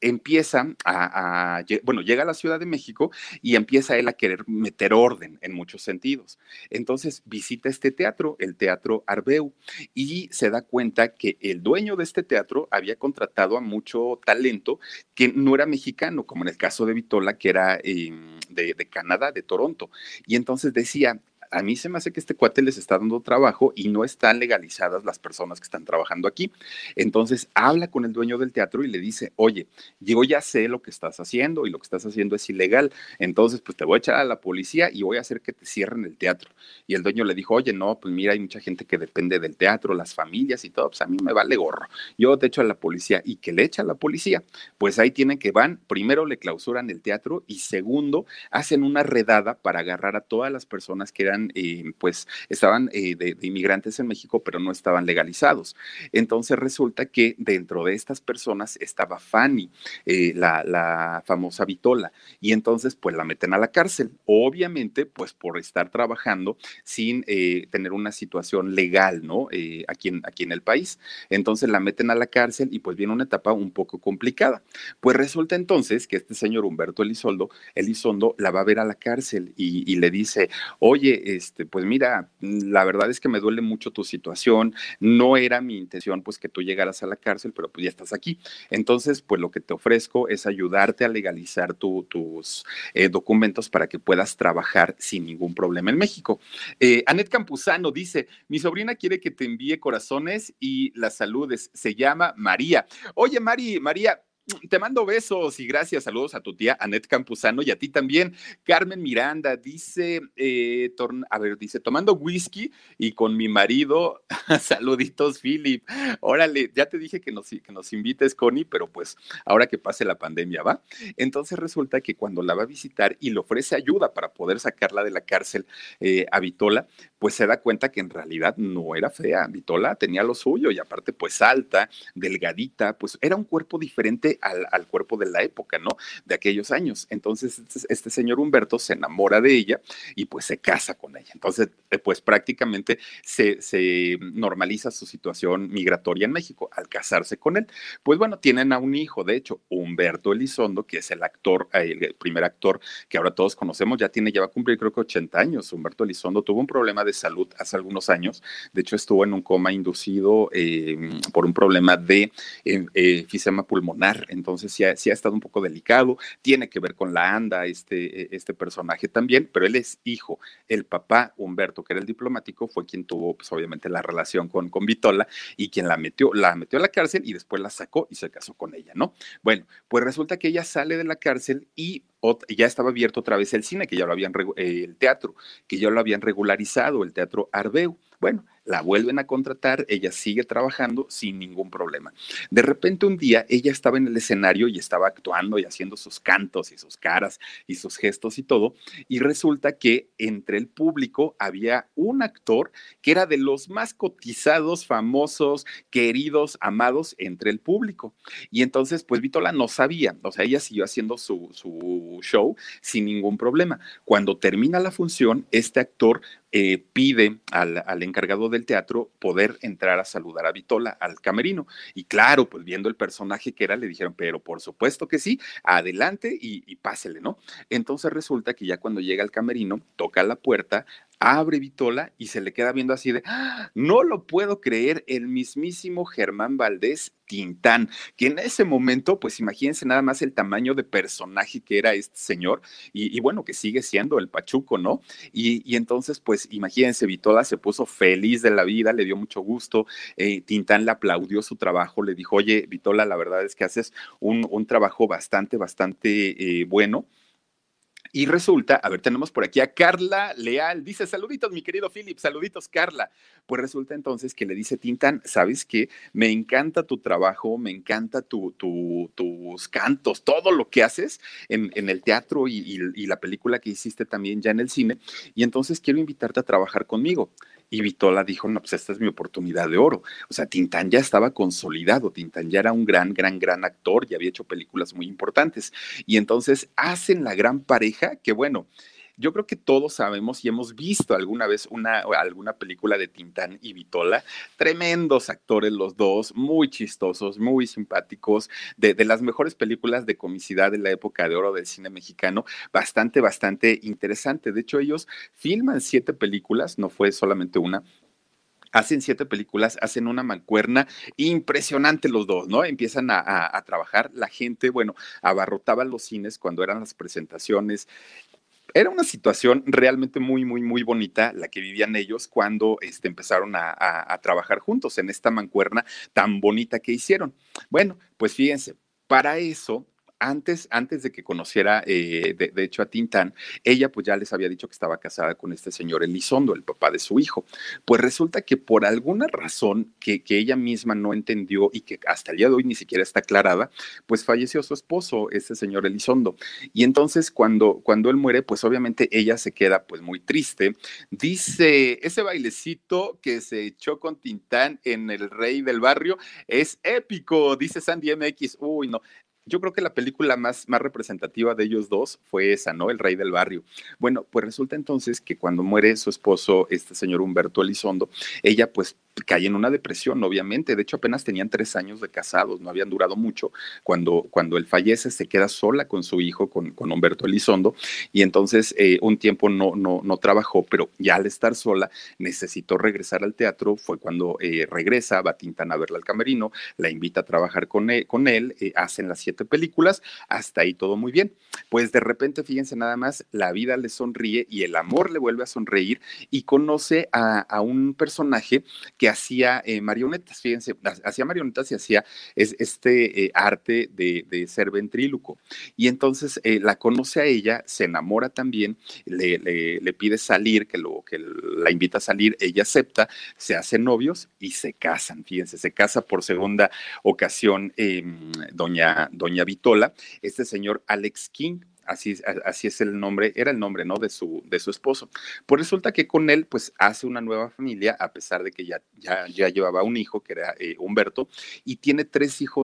empieza a, bueno, llega a la Ciudad de México y empieza él a querer meter orden en muchos sentidos. Entonces visita este teatro, el Teatro Arbeu, y se da cuenta que el dueño de este teatro había contratado a mucho talento que no era mexicano, como en el caso de Vitola, que era em, de Canadá, de Toronto. Y entonces decía, a mí se me hace que este cuate les está dando trabajo y no están legalizadas las personas que están trabajando aquí. Entonces habla con el dueño del teatro y le dice, oye, yo ya sé lo que estás haciendo y lo que estás haciendo es ilegal. Entonces, pues te voy a echar a la policía y voy a hacer que te cierren el teatro. Y el dueño le dijo, oye, no, pues mira, hay mucha gente que depende del teatro, las familias y todo, pues a mí me vale gorro. Yo te echo a la policía y que le echa a la policía. Pues ahí tienen que van, primero le clausuran el teatro y segundo, hacen una redada para agarrar a todas las personas que eran eh, pues, estaban eh, de, inmigrantes en México, pero no estaban legalizados. Entonces resulta que dentro de estas personas estaba Fanny, eh, la, la, famosa Vitola, y entonces pues la meten a la cárcel, obviamente pues por estar trabajando sin tener una situación legal, ¿no? aquí, en, aquí en el país. Entonces la meten a la cárcel y pues viene una etapa un poco complicada. Pues resulta entonces que este señor Humberto Elizondo, Elizondo la va a ver a la cárcel y, y le dice, oye, este, pues mira, la verdad es que me duele mucho tu situación, no era mi intención pues que tú llegaras a la cárcel, pero pues ya estás aquí. Entonces, pues lo que te ofrezco es ayudarte a legalizar tus eh, documentos para que puedas trabajar sin ningún problema en México. Eh, Anet Campuzano dice, mi sobrina quiere que te envíe corazones y las saludes, se llama María. Oye, Mari, María, te mando besos y gracias. Saludos a tu tía Anet Campuzano y a ti también. Carmen Miranda dice, eh, a ver, dice, tomando whisky y con mi marido, saluditos, Philip. Órale, ya te dije que nos, que nos invites, Connie, pero pues ahora que pase la pandemia, ¿va? Entonces resulta que cuando la va a visitar y le ofrece ayuda para poder sacarla de la cárcel eh, a Vitola, pues se da cuenta que en realidad no era fea. Vitola tenía lo suyo y aparte pues alta, delgadita, pues era un cuerpo diferente al, cuerpo de la época, ¿no? De aquellos años. Entonces, este, este, señor Humberto se enamora de ella y pues se casa con ella. Entonces, eh, pues prácticamente se, normaliza su situación migratoria en México al casarse con él. Pues bueno, tienen a un hijo, de hecho, Humberto Elizondo, que es el actor, eh, el primer actor que ahora todos conocemos, ya tiene, ya va a cumplir creo que 80 años. Humberto Elizondo tuvo un problema de salud hace algunos años. De hecho, estuvo en un coma inducido eh, por un problema de enfisema pulmonar Entonces sí ha, ha, estado un poco delicado, tiene que ver con la anda este, e, este personaje también, pero él es hijo. El papá, Humberto, que era el diplomático, fue quien tuvo, pues obviamente, la relación con, con Vitola y quien la metió, la metió a la cárcel y después la sacó y se casó con ella, ¿no? Bueno, pues resulta que ella sale de la cárcel y ya estaba abierto otra vez el cine, que ya lo habían, el teatro, que ya lo habían regularizado, el teatro Arbeu. Bueno, la vuelven a contratar, ella sigue trabajando sin ningún problema. De repente un día ella estaba en el escenario y estaba actuando y haciendo sus cantos y sus caras y sus gestos y todo, y resulta que entre el público había un actor que era de los más cotizados, famosos, queridos, amados entre el público. Y entonces, pues Vitola no sabía, o sea, ella siguió haciendo su, su show sin ningún problema. Cuando termina la función, este actor eh, pide al, al, encargado del teatro poder entrar a saludar a Vitola al camerino. Y claro, pues viendo el personaje que era, le dijeron, pero por supuesto que sí, adelante y, y pásele, ¿no? Entonces resulta que ya cuando llega al camerino, toca la puerta, abre Vitola y se le queda viendo así de, ¡Ah! no lo puedo creer, el mismísimo Germán Valdés Tintán, que en ese momento, pues imagínense nada más el tamaño de personaje que era este señor y, bueno, que sigue siendo el Pachuco, ¿no? Y, entonces, pues imagínense, Vitola se puso feliz de la vida, le dio mucho gusto, eh, Tintán le aplaudió su trabajo, le dijo, oye, Vitola, la verdad es que haces un, un trabajo bastante, bastante eh, bueno y resulta, a ver, tenemos por aquí a Carla Leal. Dice, saluditos, mi querido Philip, saluditos, Carla. Pues resulta entonces que le dice Tintan, ¿sabes qué? Me encanta tu trabajo, me encanta tu, tu, tus cantos, todo lo que haces en, en el teatro y, y, y la película que hiciste también ya en el cine. Y entonces quiero invitarte a trabajar conmigo. Y Vitola dijo, no, pues esta es mi oportunidad de oro. O sea, Tintán ya estaba consolidado, Tintán ya era un gran, gran, gran actor y había hecho películas muy importantes. Y entonces hacen la gran pareja que, bueno, yo creo que todos sabemos y hemos visto alguna vez una, alguna película de Tintán y Vitola. Tremendos actores los dos, muy chistosos, muy simpáticos, de, de, las mejores películas de comicidad de la época de oro del cine mexicano. Bastante, bastante interesante. De hecho, ellos filman siete películas, no fue solamente una, hacen siete películas, hacen una mancuerna impresionante los dos, ¿no? Empiezan a, a, a, trabajar, la gente, bueno, abarrotaba los cines cuando eran las presentaciones, era una situación realmente muy, muy, muy bonita la que vivían ellos cuando este, empezaron a, a, a, trabajar juntos en esta mancuerna tan bonita que hicieron. Bueno, pues fíjense, para eso antes, antes de que conociera, eh, de, hecho, a Tintán, ella pues ya les había dicho que estaba casada con este señor Elizondo, el papá de su hijo. Pues resulta que por alguna razón que, que, ella misma no entendió y que hasta el día de hoy ni siquiera está aclarada, pues falleció su esposo, este señor Elizondo. Y entonces cuando, cuando él muere, pues obviamente ella se queda pues muy triste. Dice, ese bailecito que se echó con Tintán en El Rey del Barrio es épico, dice Sandy MX. Uy, no, yo creo que la película más, más representativa de ellos dos fue esa, ¿no? El Rey del Barrio. Bueno, pues resulta entonces que cuando muere su esposo, este señor Humberto Elizondo, ella pues cae en una depresión, obviamente. De hecho, apenas tenían tres años de casados, no habían durado mucho. Cuando, cuando él fallece, se queda sola con su hijo, con, con Humberto Elizondo, y entonces eh, un tiempo no, no, no trabajó, pero ya al estar sola necesitó regresar al teatro. Fue cuando eh, regresa, va Tintan a verla al camerino, la invita a trabajar con él, con él eh, hacen las siete películas, hasta ahí todo muy bien. Pues de repente, fíjense nada más, la vida le sonríe y el amor le vuelve a sonreír y conoce a, a un personaje que hacía eh, marionetas, fíjense, hacía marionetas y hacía es, este eh, arte de, ser ventríloco. Y entonces eh, la conoce a ella, se enamora también, le, pide salir, que, lo, que la invita a salir, ella acepta, se hacen novios y se casan, fíjense, se casa por segunda ocasión em, doña, doña Vitola, este señor Alex King, así, así es el nombre, era el nombre, ¿no? De su, de su esposo. Pues resulta que con él, pues hace una nueva familia, a pesar de que ya, ya, ya llevaba un hijo, que era eh, Humberto, y tiene tres hijos.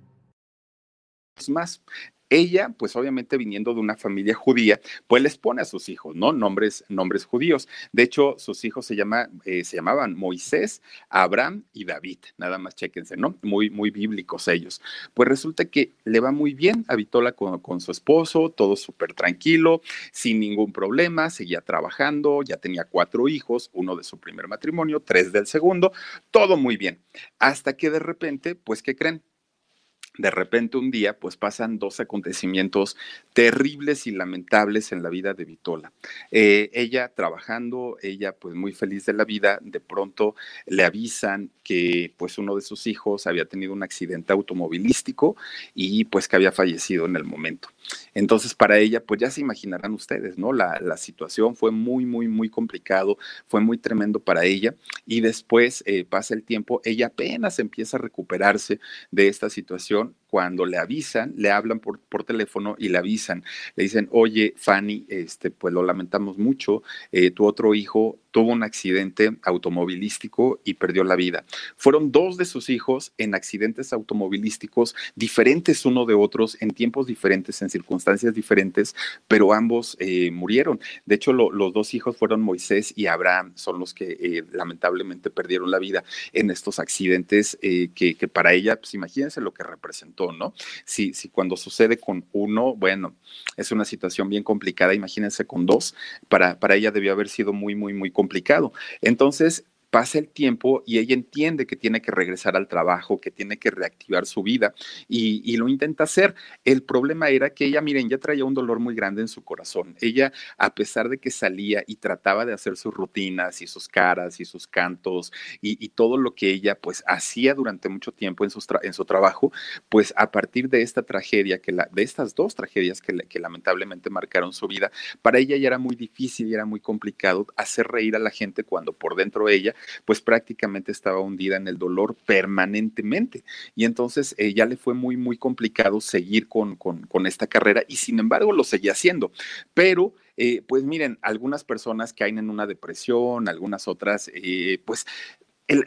Más. Ella, pues obviamente viniendo de una familia judía, pues les pone a sus hijos, ¿no? Nombres, nombres judíos. De hecho, sus hijos se, llama, eh, se llamaban Moisés, Abraham y David. Nada más chéquense, ¿no? Muy, muy bíblicos ellos. Pues resulta que le va muy bien a Vitola con, con su esposo, todo súper tranquilo, sin ningún problema, seguía trabajando, ya tenía cuatro hijos, uno de su primer matrimonio, tres del segundo, todo muy bien. Hasta que de repente, pues, ¿qué creen? De repente un día, pues pasan dos acontecimientos terribles y lamentables en la vida de Vitola. Eh, ella trabajando, ella pues muy feliz de la vida, de pronto le avisan que pues uno de sus hijos había tenido un accidente automovilístico y pues que había fallecido en el momento. Entonces para ella pues ya se imaginarán ustedes, ¿no? La, la situación fue muy, muy, muy complicado, fue muy tremendo para ella y después eh, pasa el tiempo, ella apenas empieza a recuperarse de esta situación um, cuando le avisan, le hablan por, por, teléfono y le avisan, le dicen, oye, Fanny, este, pues lo lamentamos mucho, eh, tu otro hijo tuvo un accidente automovilístico y perdió la vida. Fueron dos de sus hijos en accidentes automovilísticos diferentes uno de otros, en tiempos diferentes, en circunstancias diferentes, pero ambos eh, murieron. De hecho, lo, los dos hijos fueron Moisés y Abraham, son los que eh, lamentablemente perdieron la vida en estos accidentes que, para ella, pues imagínense lo que representó, ¿no? Si, si cuando sucede con uno, bueno, es una situación bien complicada, imagínense con dos, para, para ella debió haber sido muy, muy, muy complicado. Entonces, pasa el tiempo y ella entiende que tiene que regresar al trabajo, que tiene que reactivar su vida y, y, lo intenta hacer. El problema era que ella, miren, ya traía un dolor muy grande en su corazón. Ella, a pesar de que salía y trataba de hacer sus rutinas y sus caras y sus cantos y, todo lo que ella pues hacía durante mucho tiempo en, en su trabajo, pues a partir de esta tragedia, que la, de estas dos tragedias que, que lamentablemente marcaron su vida, para ella ya era muy difícil y era muy complicado hacer reír a la gente cuando por dentro ella pues prácticamente estaba hundida en el dolor permanentemente. Y entonces eh, ya le fue muy, muy complicado seguir con, con, esta carrera y sin embargo lo seguía haciendo. Pero eh, pues miren, algunas personas caen en una depresión, algunas otras, eh, pues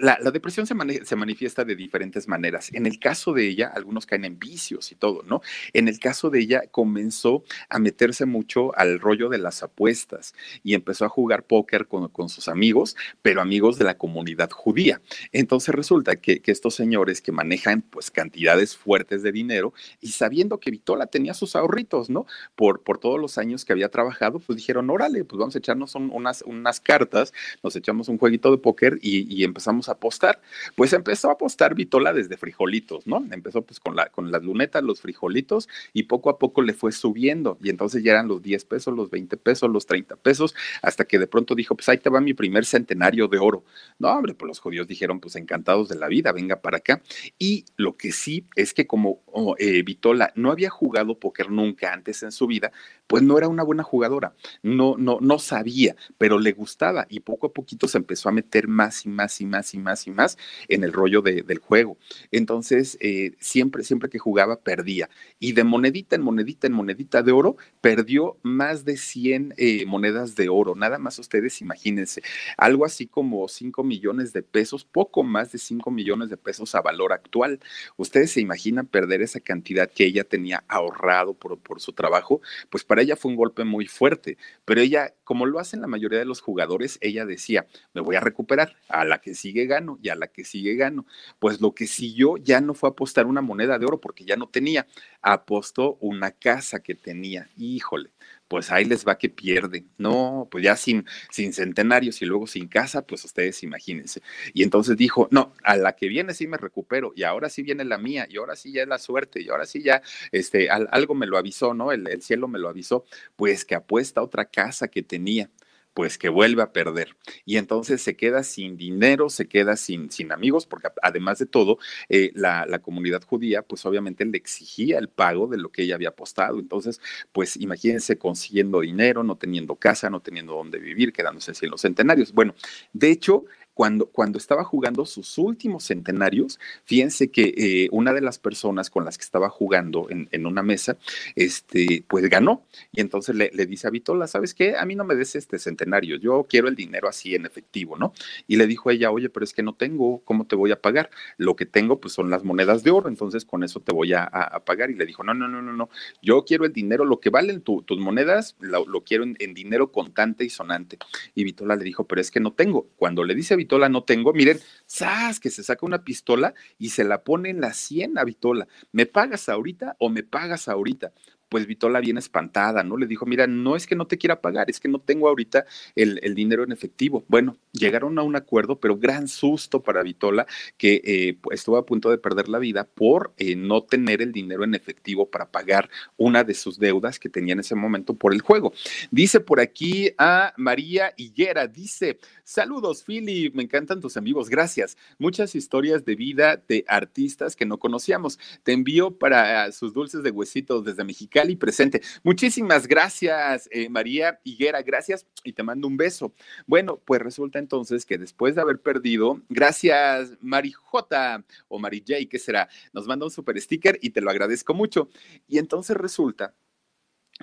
la, depresión se, mani se, manifiesta de diferentes maneras. En el caso de ella, algunos caen en vicios y todo, ¿no? En el caso de ella, comenzó a meterse mucho al rollo de las apuestas y empezó a jugar póker con, sus amigos, pero amigos de la comunidad judía. Entonces resulta que, estos señores que manejan pues cantidades fuertes de dinero y sabiendo que Vitola tenía sus ahorritos, ¿no? Por, todos los años que había trabajado, pues dijeron, órale, pues vamos a echarnos un, unas, unas cartas, nos echamos un jueguito de póker y, y empezamos a apostar. Pues empezó a apostar Vitola desde frijolitos, ¿no? Empezó pues con, la, con las lunetas, los frijolitos y poco a poco le fue subiendo y entonces ya eran los 10 pesos, los 20 pesos, los 30 pesos, hasta que de pronto dijo, pues ahí te va mi primer centenario de oro. No, hombre, pues los judíos dijeron, pues encantados de la vida, venga para acá. Y lo que sí es que como oh, eh, Vitola no había jugado póker nunca antes en su vida, pues no era una buena jugadora, no, no, no sabía, pero le gustaba y poco a poquito se empezó a meter más y más y más y más y más en el rollo de, del juego. Entonces, eh, siempre, siempre que jugaba, perdía. Y de monedita en monedita en monedita de oro, perdió más de 100 eh, monedas de oro. Nada más ustedes imagínense, algo así como 5 millones de pesos, poco más de 5 millones de pesos a valor actual. Ustedes se imaginan perder esa cantidad que ella tenía ahorrado por, por su trabajo, pues para ella fue un golpe muy fuerte, pero ella, como lo hacen la mayoría de los jugadores, ella decía, me voy a recuperar, a la que sigue gano y a la que sigue gano. Pues lo que siguió ya no fue apostar una moneda de oro porque ya no tenía, apostó una casa que tenía, híjole, pues ahí les va que pierden. No, pues ya sin, sin centenarios y luego sin casa, pues ustedes imagínense. Y entonces dijo, no, a la que viene sí me recupero y ahora sí viene la mía y ahora sí ya es la suerte y ahora sí ya, este, algo me lo avisó, ¿no? El, el cielo me lo avisó, pues que apuesta otra casa que tenía pues que vuelve a perder. Y entonces se queda sin dinero, se queda sin, sin amigos, porque además de todo, eh, la, la, comunidad judía, pues obviamente le exigía el pago de lo que ella había apostado. Entonces, pues imagínense consiguiendo dinero, no teniendo casa, no teniendo dónde vivir, quedándose sin los centenarios. Bueno, de hecho, cuando, cuando estaba jugando sus últimos centenarios, fíjense que eh, una de las personas con las que estaba jugando en, en una mesa, este, pues ganó. Y entonces le, le, dice a Vitola, ¿sabes qué? A mí no me des este centenario, yo quiero el dinero así en efectivo, ¿no? Y le dijo ella, oye, pero es que no tengo, ¿cómo te voy a pagar? Lo que tengo, pues son las monedas de oro, entonces con eso te voy a, a pagar. Y le dijo, no, no, no, no, no, yo quiero el dinero, lo que valen tu, tus monedas, lo, lo quiero en, en, dinero contante y sonante. Y Vitola le dijo, pero es que no tengo. Cuando le dice a Vitola, no tengo, miren, ¡zas! Que se saca una pistola y se la pone en la sien a Vitola. ¿Me pagas ahorita o me pagas ahorita? Pues Vitola bien espantada, ¿no? Le dijo, mira, no es que no te quiera pagar, es que no tengo ahorita el, el dinero en efectivo. Bueno, llegaron a un acuerdo, pero gran susto para Vitola, que eh, estuvo a punto de perder la vida por eh, no tener el dinero en efectivo para pagar una de sus deudas que tenía en ese momento por el juego. Dice por aquí a María Higuera, dice, saludos, Philip, me encantan tus amigos, gracias. Muchas historias de vida de artistas que no conocíamos. Te envío para sus dulces de huesitos desde Mexicali y presente. Muchísimas gracias, eh, María Higuera, gracias y te mando un beso. Bueno, pues resulta entonces que después de haber perdido, gracias Mari J o Mari J, ¿qué será? Nos manda un super sticker y te lo agradezco mucho. Y entonces resulta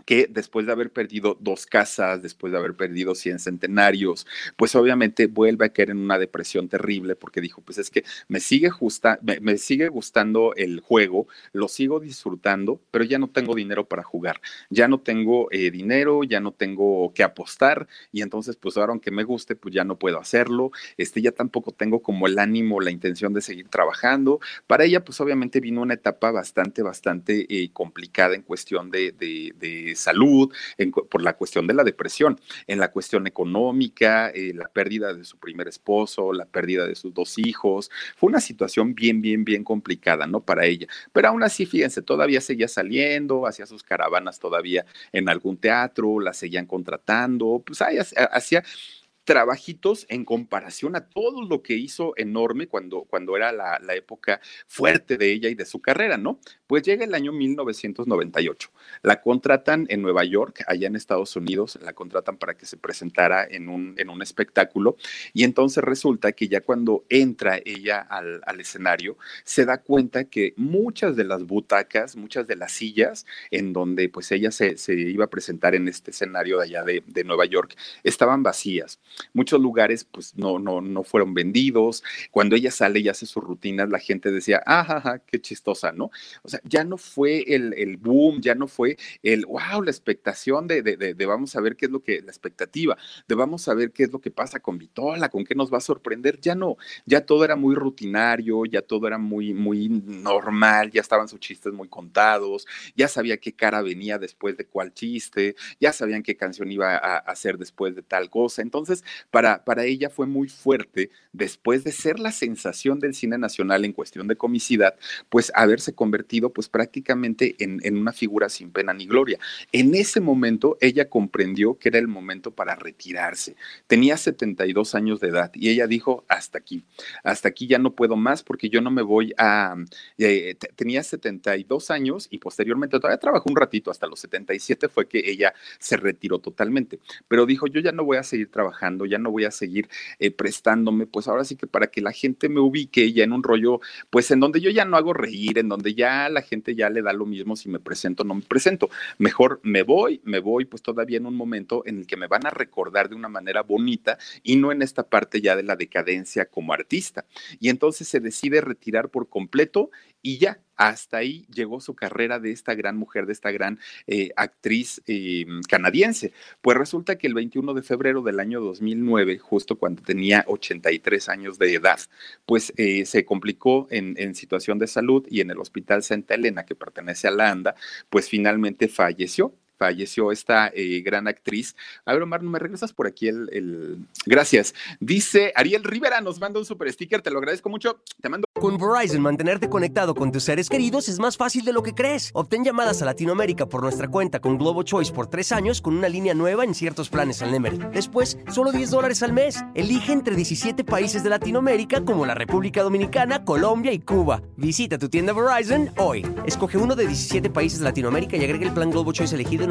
que después de haber perdido dos casas, después de haber perdido 100 centenarios, pues obviamente vuelve a caer en una depresión terrible porque dijo, pues es que me sigue, justa, me, sigue gustando el juego, lo sigo disfrutando, pero ya no tengo dinero para jugar, ya no tengo eh, dinero, ya no tengo que apostar y entonces pues ahora aunque me guste, pues ya no puedo hacerlo, este, ya tampoco tengo como el ánimo, la intención de seguir trabajando. Para ella pues obviamente vino una etapa bastante, bastante eh, complicada en cuestión de salud, por la cuestión de la depresión, en la cuestión económica, eh, la pérdida de su primer esposo, la pérdida de sus dos hijos. Fue una situación bien, bien, bien complicada, ¿no? Para ella. Pero aún así, fíjense, todavía seguía saliendo, hacía sus caravanas todavía en algún teatro, la seguían contratando, pues hacía trabajitos en comparación a todo lo que hizo enorme cuando, cuando era la, la, época fuerte de ella y de su carrera, ¿no? Pues llega el año 1998. La contratan en Nueva York, allá en Estados Unidos, la contratan para que se presentara en un, en un espectáculo y entonces resulta que ya cuando entra ella al, al escenario, se da cuenta que muchas de las butacas, muchas de las sillas en donde pues ella se, se iba a presentar en este escenario de allá de, de Nueva York, estaban vacías muchos lugares pues no, no, no fueron vendidos. Cuando ella sale y hace sus rutinas, la gente decía, ajá, qué chistosa, ¿no? O sea, ya no fue el, el boom, ya no fue el, wow, la expectación de, de, de, de, vamos a ver qué es lo que, la expectativa, de vamos a ver qué es lo que pasa con Vitola, con qué nos va a sorprender. Ya no, ya todo era muy rutinario, ya todo era muy, muy normal, ya estaban sus chistes muy contados, ya sabía qué cara venía después de cuál chiste, ya sabían qué canción iba a hacer después de tal cosa. Entonces, para, para ella fue muy fuerte, después de ser la sensación del cine nacional en cuestión de comicidad, pues haberse convertido pues prácticamente en, en una figura sin pena ni gloria. En ese momento ella comprendió que era el momento para retirarse. Tenía 72 años de edad y ella dijo, hasta aquí, hasta aquí ya no puedo más porque yo no me voy a... Eh, tenía 72 años y posteriormente todavía trabajó un ratito, hasta los 77 fue que ella se retiró totalmente, pero dijo, yo ya no voy a seguir trabajando, ya no voy a seguir eh, prestándome, pues ahora sí que para que la gente me ubique ya en un rollo, pues en donde yo ya no hago reír, en donde ya la gente ya le da lo mismo si me presento o no me presento. Mejor me voy, me voy pues todavía en un momento en el que me van a recordar de una manera bonita y no en esta parte ya de la decadencia como artista. Y entonces se decide retirar por completo y ya, hasta ahí llegó su carrera de esta gran mujer, de esta gran eh, actriz eh, canadiense. Pues resulta que el 21 de febrero del año 2009, justo cuando tenía 83 años de edad, pues eh, se complicó en, en, situación de salud y en el Hospital Santa Elena, que pertenece a la ANDA, pues finalmente falleció falleció esta eh, gran actriz. A ver, Omar, ¿no me regresas por aquí el, el, Gracias. Dice Ariel Rivera, nos manda un super sticker, te lo agradezco mucho. Te mando... Con Verizon, mantenerte conectado con tus seres queridos es más fácil de lo que crees. Obtén llamadas a Latinoamérica por nuestra cuenta con Globo Choice por tres años con una línea nueva en ciertos planes al Nemery. Después, solo 10 dólares al mes. Elige entre 17 países de Latinoamérica como la República Dominicana, Colombia y Cuba. Visita tu tienda Verizon hoy. Escoge uno de 17 países de Latinoamérica y agrega el plan Globo Choice elegido en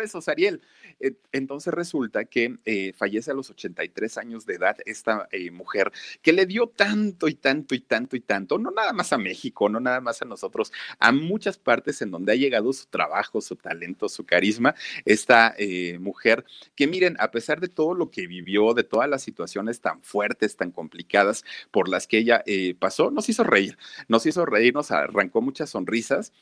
Pues, Osariel, eh, entonces resulta que eh, fallece a los 83 años de edad esta eh, mujer que le dio tanto y tanto y tanto y tanto, no nada más a México, no nada más a nosotros, a muchas partes en donde ha llegado su trabajo, su talento, su carisma, esta mujer que miren, a pesar de todo lo que vivió, de todas las situaciones tan fuertes, tan complicadas por las que ella pasó, nos hizo reír, nos hizo reír, nos arrancó muchas sonrisas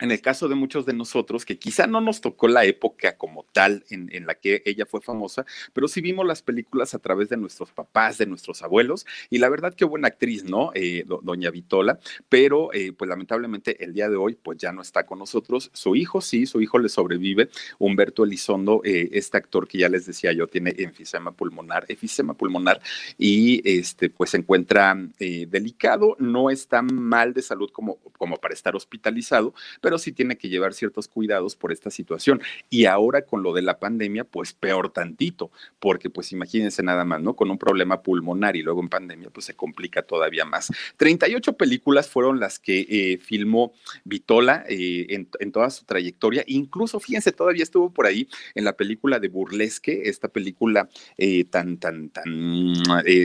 en el caso de muchos de nosotros, que quizá no nos tocó la época como tal en, la que ella fue famosa, pero sí vimos las películas a través de nuestros papás, de nuestros abuelos, y la verdad que buena actriz, ¿no? Eh, doña Vitola, pero eh, pues lamentablemente el día de hoy pues ya no está con nosotros. Su hijo sí, su hijo le sobrevive, Humberto Elizondo, eh, este actor que ya les decía yo, tiene enfisema pulmonar, efisema pulmonar, y este pues se encuentra delicado, no está mal de salud como, como para estar hospitalizado, pero sí tiene que llevar ciertos cuidados por esta situación. Y ahora con lo de la pandemia, pues peor tantito, porque pues imagínense nada más, ¿no? Con un problema pulmonar y luego en pandemia, pues se complica todavía más. 38 películas fueron las que eh, filmó Vitola eh, en, toda su trayectoria. Incluso, fíjense, todavía estuvo por ahí en la película de Burlesque, esta película eh, tan, tan, tan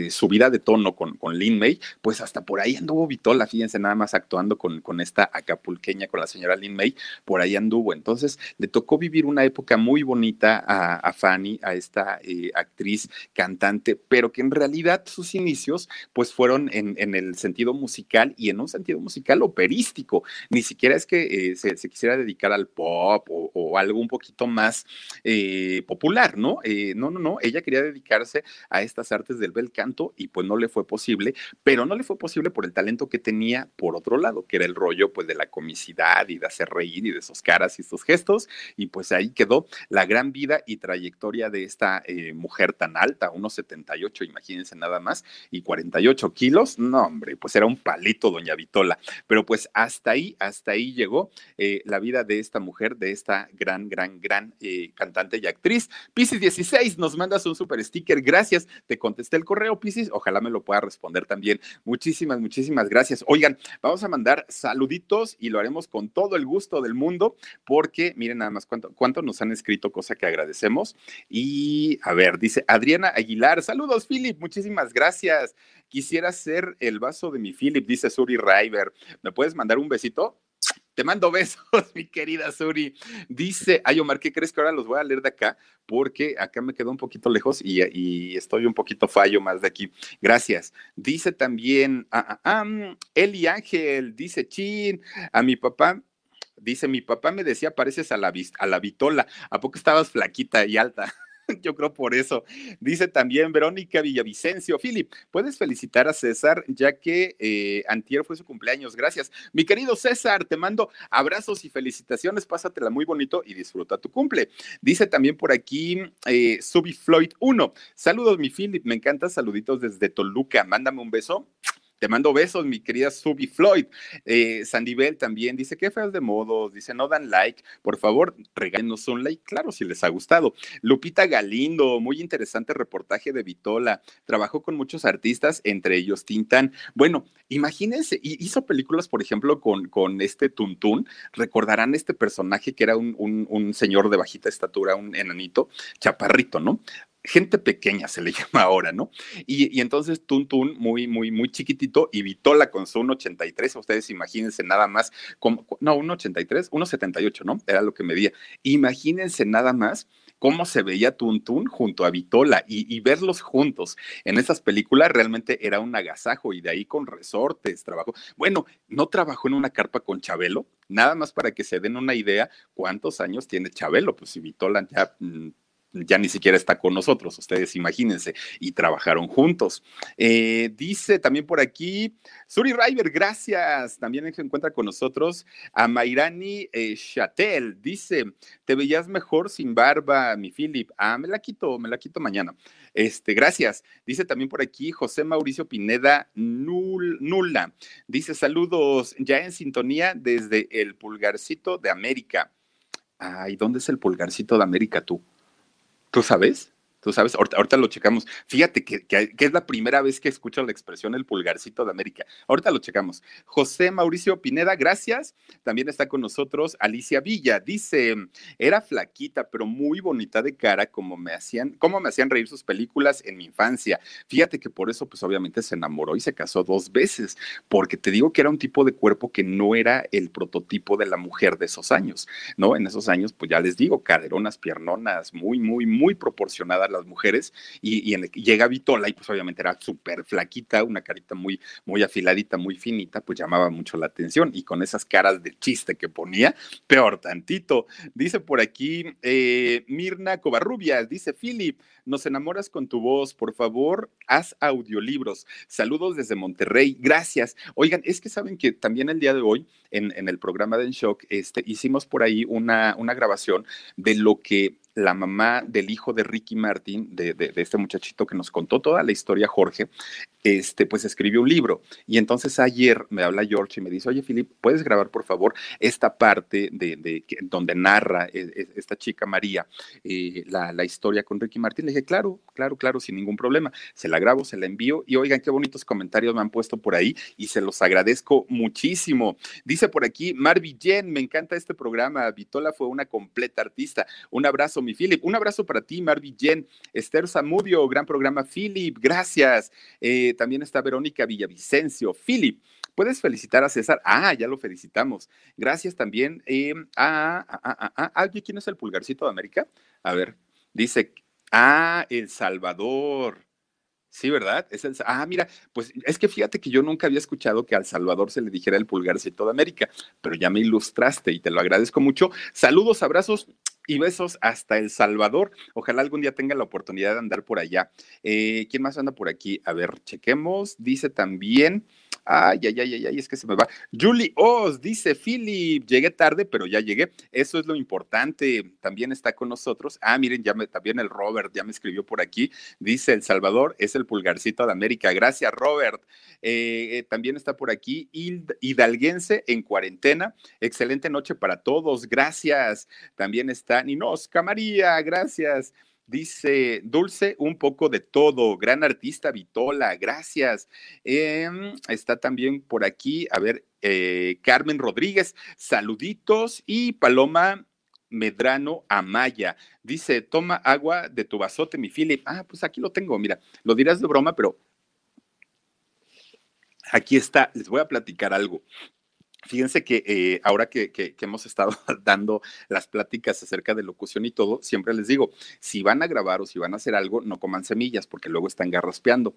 subida de tono con, con Lin May, pues hasta por ahí anduvo Vitola, fíjense, nada más actuando con, con esta acapulqueña, con la señora Lin May, por ahí anduvo. Entonces, le tocó vivir una época muy bonita a, Fanny, a esta eh, actriz cantante, pero que en realidad sus inicios, pues fueron en, el sentido musical y en un sentido musical operístico. Ni siquiera es que eh, se, quisiera dedicar al pop o, algo un poquito más eh, popular, ¿no? no, no, no. Ella quería dedicarse a estas artes del bel canto y pues no le fue posible, pero no le fue posible por el talento que tenía por otro lado, que era el rollo pues de la comicidad y de hacer reír y de sus caras y sus gestos. Y pues ahí quedó la gran vida y trayectoria de esta eh, mujer tan alta, unos 78, imagínense nada más, y 48 kilos. No, hombre, pues era un palito, doña Vitola. Pero pues hasta ahí, hasta ahí llegó eh, la vida de esta mujer, de esta gran, gran, gran eh, cantante y actriz. Piscis 16, nos mandas un super sticker. Gracias. Te contesté el correo, Piscis. Ojalá me lo pueda responder también. Muchísimas, muchísimas gracias. Oigan, vamos a mandar saluditos y lo haremos con todo el gusto del mundo, porque miren nada más cuánto, nos han escrito, cosa que agradecemos. Y a ver, dice Adriana Aguilar, saludos, Philip, muchísimas gracias. Quisiera ser el vaso de mi Philip, dice Suri River. ¿Me puedes mandar un besito? Te mando besos, mi querida Suri. Dice, ay Omar, ¿qué crees que ahora los voy a leer de acá? Porque acá me quedo un poquito lejos y, estoy un poquito fallo más de aquí. Gracias. Dice también, ah, ah, ah, Eli Ángel, dice, chin, a mi papá Dice, mi papá me decía, pareces a la, a la vitola. ¿A poco estabas flaquita y alta? Yo creo por eso. Dice también Verónica Villavicencio. Philip, puedes felicitar a César, ya que eh, Antier fue su cumpleaños. Gracias. Mi querido César, te mando abrazos y felicitaciones. Pásatela muy bonito y disfruta tu cumple. Dice también por aquí eh, Subi Floyd 1. Saludos, mi Philip. Me encanta. Saluditos desde Toluca. Mándame un beso te mando besos, mi querida Subi Floyd. Eh, Sandibel también dice, qué feas de modos. Dice, no dan like. Por favor, regálenos un like, claro, si les ha gustado. Lupita Galindo, muy interesante reportaje de Vitola. Trabajó con muchos artistas, entre ellos Tintán. Bueno, imagínense, hizo películas, por ejemplo, con, con este Tuntún. Recordarán este personaje que era un, un señor de bajita estatura, un enanito, chaparrito, ¿no? Gente pequeña se le llama ahora, ¿no? Y, entonces Tuntun, muy, muy, muy chiquitito, y Vitola con su 1,83, ustedes imagínense nada más, como, no, 1,83, 1,78, ¿no? Era lo que medía. Imagínense nada más cómo se veía Tuntun junto a Vitola y, verlos juntos en esas películas realmente era un agasajo y de ahí con resortes, trabajó. Bueno, no trabajó en una carpa con Chabelo, nada más para que se den una idea cuántos años tiene Chabelo, pues si Vitola ya mm, ya ni siquiera está con nosotros, ustedes imagínense, y trabajaron juntos. Eh, dice también por aquí, Suri River, gracias. También se encuentra con nosotros a Mairani eh, Chatel. Dice, te veías mejor sin barba, mi Philip. Ah, me la quito, me la quito mañana. Este, gracias. Dice también por aquí José Mauricio Pineda Nula. Dice, saludos, ya en sintonía desde el pulgarcito de América. Ay, ¿dónde es el pulgarcito de América tú? ¿Tú sabes? Tú sabes, ahorita, lo checamos. Fíjate que, es la primera vez que escucho la expresión el pulgarcito de América. Ahorita lo checamos. José Mauricio Pineda, gracias. También está con nosotros Alicia Villa. Dice, era flaquita, pero muy bonita de cara, como me hacían, como me hacían reír sus películas en mi infancia. Fíjate que por eso, pues obviamente se enamoró y se casó dos veces, porque te digo que era un tipo de cuerpo que no era el prototipo de la mujer de esos años, ¿no? En esos años, pues ya les digo, caderonas, piernonas, muy, muy, muy las mujeres, y, llega Vitola y pues obviamente era súper flaquita, una carita muy, muy afiladita, muy finita, pues llamaba mucho la atención y con esas caras de chiste que ponía, peor tantito. Dice por aquí eh, Mirna Covarrubias, dice Philip, nos enamoras con tu voz, por favor, haz audiolibros. Saludos desde Monterrey, gracias. Oigan, es que saben que también el día de hoy, en, en el programa de En Shock, este, hicimos por ahí una, una grabación de lo que la mamá del hijo de Ricky Martin, de, este muchachito que nos contó toda la historia, Jorge, este, pues escribió un libro. Y entonces ayer me habla George y me dice, oye, Philip, ¿puedes grabar, por favor, esta parte de, donde narra e, e, esta chica María eh, la, la, historia con Ricky Martin? Le dije, claro, claro, claro, sin ningún problema. Se la grabo, se la envío y oigan qué bonitos comentarios me han puesto por ahí y se los agradezco muchísimo. Dice por aquí, Marvi Jen, me encanta este programa. Vitola fue una completa artista. Un abrazo, Philip. Un abrazo para ti, Marvi Jen. Esther Zamudio, gran programa, Philip. Gracias. Eh, también está Verónica Villavicencio. Philip, puedes felicitar a César. Ah, ya lo felicitamos. Gracias también eh, a, a, a, ¿quién es el pulgarcito de América? A ver, dice, ah, El Salvador. Sí, ¿verdad? Es el, ah, mira, pues es que fíjate que yo nunca había escuchado que al Salvador se le dijera el pulgarcito de América, pero ya me ilustraste y te lo agradezco mucho. Saludos, abrazos y besos hasta El Salvador. Ojalá algún día tenga la oportunidad de andar por allá. Eh, ¿Quién más anda por aquí? A ver, chequemos. Dice también. Ay, ay, ay, ay, es que se me va. Julie Oz dice, Philip, llegué tarde, pero ya llegué. Eso es lo importante. También está con nosotros. Ah, miren, ya me, también el Robert ya me escribió por aquí. Dice, El Salvador es el pulgarcito de América. Gracias, Robert. Eh, eh, también está por aquí Hidalguense en cuarentena. Excelente noche para todos. Gracias. También está Ninosca María. Gracias. Dice Dulce, un poco de todo. Gran artista, Vitola, gracias. Em, está también por aquí, a ver, eh, Carmen Rodríguez, saluditos. Y Paloma Medrano Amaya. Dice, toma agua de tu vasote, mi Philip. Ah, pues aquí lo tengo, mira, lo dirás de broma, pero aquí está. Les voy a platicar algo. Fíjense que eh, ahora que, hemos estado dando las pláticas acerca de locución y todo, siempre les digo, si van a grabar o si van a hacer algo, no coman semillas porque luego están garraspeando.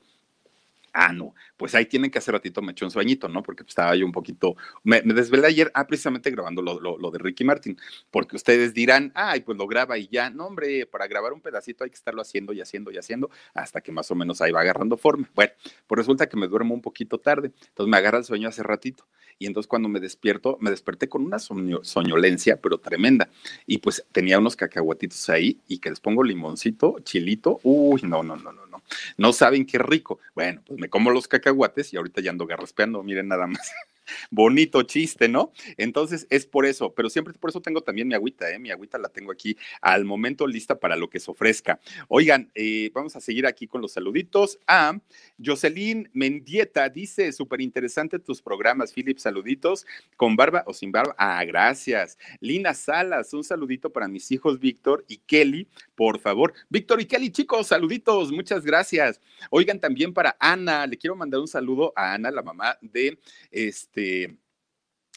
Ah, no, pues ahí tienen que hacer ratito me echó un sueñito, ¿no? Porque estaba yo un poquito, me, desvelé ayer, ah, precisamente grabando lo, lo, de Ricky Martin, porque ustedes dirán, ay, pues lo graba y ya, no, hombre, para grabar un pedacito hay que estarlo haciendo y haciendo y haciendo hasta que más o menos ahí va agarrando forma. Bueno, pues resulta que me duermo un poquito tarde, entonces me agarra el sueño hace ratito y entonces cuando me despierto, me desperté con una soñolencia, pero tremenda. Y pues tenía unos cacahuatitos ahí y que les pongo limoncito, chilito. Uy, no, no, no, no, no. No saben qué rico. Bueno, pues me como los cacahuates y ahorita ya ando garraspeando, miren nada más. Bonito chiste, ¿no? Entonces es por eso, pero siempre por eso tengo también mi agüita, ¿eh? Mi agüita la tengo aquí al momento lista para lo que se ofrezca. Oigan, eh, vamos a seguir aquí con los saluditos. A Jocelyn Mendieta dice: súper interesante tus programas, Philip. Saluditos con barba o sin barba. Ah, gracias. Lina Salas, un saludito para mis hijos Víctor y Kelly, por favor. Víctor y Kelly, chicos, saluditos, muchas gracias. Oigan, también para Ana, le quiero mandar un saludo a Ana, la mamá de este este,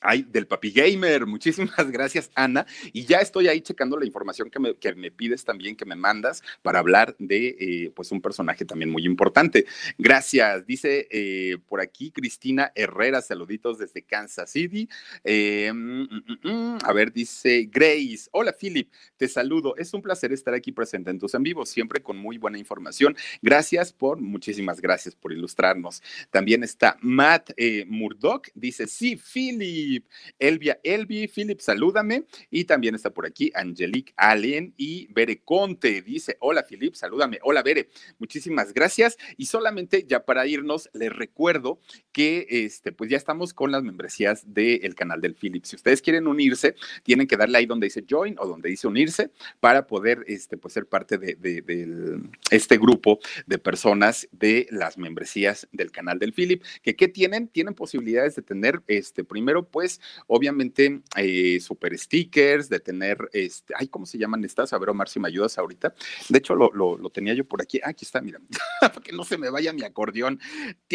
Ay, del Papi Gamer. Muchísimas gracias, Ana. Y ya estoy ahí checando la información que me, que me pides también, que me mandas para hablar de eh, pues un personaje también muy importante. Gracias. Dice eh, por aquí Cristina Herrera, saluditos desde Kansas City. Eh, mm, mm, mm, a ver, dice Grace. Hola, Philip, te saludo. Es un placer estar aquí presente en tus en vivo, siempre con muy buena información. Gracias por, muchísimas gracias por ilustrarnos. También está Matt Murdoch. Dice, sí, Philip. Elvia Elvi, Philip, salúdame. Y también está por aquí Angelique Allen y Bere Conte. Dice, hola Philip, salúdame. Hola Bere, muchísimas gracias. Y solamente ya para irnos, les recuerdo que este, pues ya estamos con las membresías del canal del Philip. Si ustedes quieren unirse, tienen que darle ahí donde dice join o donde dice unirse para poder este, pues ser parte de, de, este grupo de personas de las membresías del canal del Philip. ¿Que qué tienen? Tienen posibilidades de tener, este, primero, pues, obviamente, eh, super stickers, de tener, este, ay, ¿cómo se llaman estas? A ver, Omar, si me ayudas ahorita. De hecho, lo, lo, tenía yo por aquí. Ah, aquí está, mira, para que no se me vaya mi acordeón.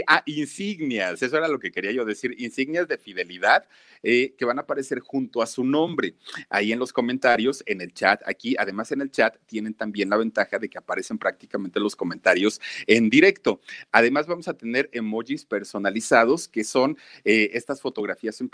Ah, insignias, eso era lo que quería yo decir, insignias de fidelidad eh, que van a aparecer junto a su nombre. Ahí en los comentarios, en el chat, aquí, además en el chat, tienen también la ventaja de que aparecen prácticamente los comentarios en directo. Además, vamos a tener emojis personalizados, que son eh, estas fotografías en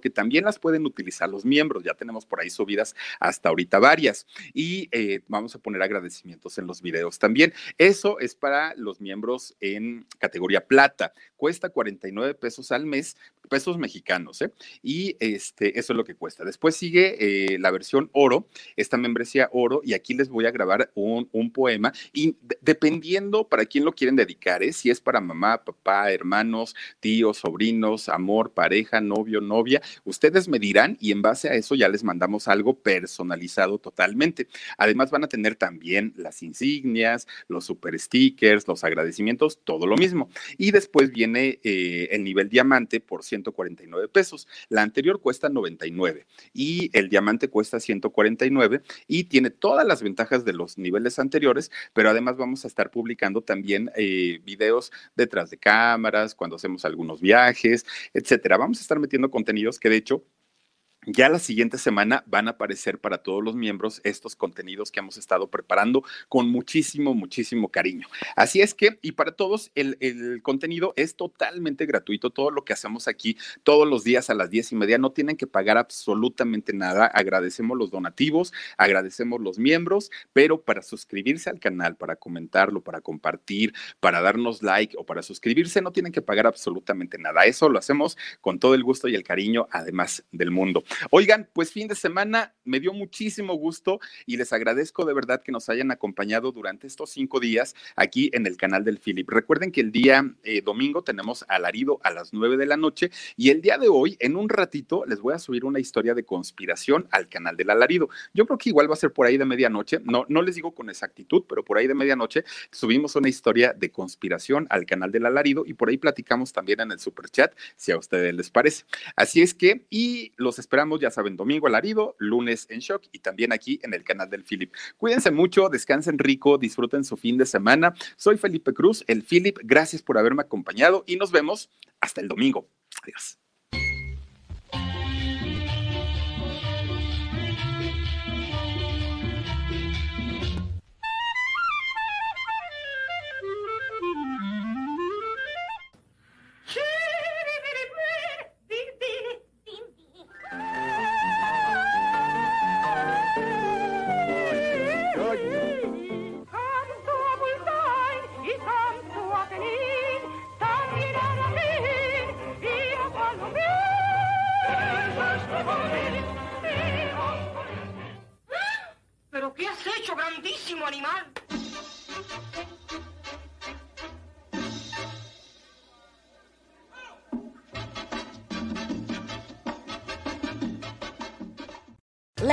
que también las pueden utilizar los miembros. Ya tenemos por ahí subidas hasta ahorita varias. Y eh, vamos a poner agradecimientos en los videos también. Eso es para los miembros en categoría plata. Cuesta 49 pesos al mes, pesos mexicanos, ¿eh? Y este, eso es lo que cuesta. Después sigue eh, la versión oro, esta membresía oro, y aquí les voy a grabar un, poema. Y dependiendo para quién lo quieren dedicar, ¿eh? si es para mamá, papá, hermanos, tíos, sobrinos, amor, pareja, novio, novia, ustedes me dirán y en base a eso ya les mandamos algo personalizado totalmente. Además van a tener también las insignias, los super stickers, los agradecimientos, todo lo mismo. Y después viene eh, el nivel diamante por 149 pesos. La anterior cuesta 99 y el diamante cuesta 149 y tiene todas las ventajas de los niveles anteriores, pero además vamos a estar publicando también eh, videos detrás de cámaras, cuando hacemos algunos viajes, etcétera. Vamos a estar metiendo contenidos que de hecho ya la siguiente semana van a aparecer para todos los miembros estos contenidos que hemos estado preparando con muchísimo, muchísimo cariño. Así es que, y para todos, el, contenido es totalmente gratuito. Todo lo que hacemos aquí todos los días a las diez y media no tienen que pagar absolutamente nada. Agradecemos los donativos, agradecemos los miembros, pero para suscribirse al canal, para comentarlo, para compartir, para darnos like o para suscribirse, no tienen que pagar absolutamente nada. Eso lo hacemos con todo el gusto y el cariño, además del mundo. Oigan, pues fin de semana me dio muchísimo gusto y les agradezco de verdad que nos hayan acompañado durante estos cinco días aquí en el canal del Philip. Recuerden que el día eh, domingo tenemos alarido a las nueve de la noche y el día de hoy, en un ratito, les voy a subir una historia de conspiración al canal del alarido. Yo creo que igual va a ser por ahí de medianoche, no, no les digo con exactitud, pero por ahí de medianoche subimos una historia de conspiración al canal del alarido y por ahí platicamos también en el super chat si a ustedes les parece. Así es que, y los esperamos ya saben, domingo alarido, lunes en shock y también aquí en el canal del Philip. Cuídense mucho, descansen rico, disfruten su fin de semana. Soy Felipe Cruz, el Philip, gracias por haberme acompañado y nos vemos hasta el domingo. Adiós.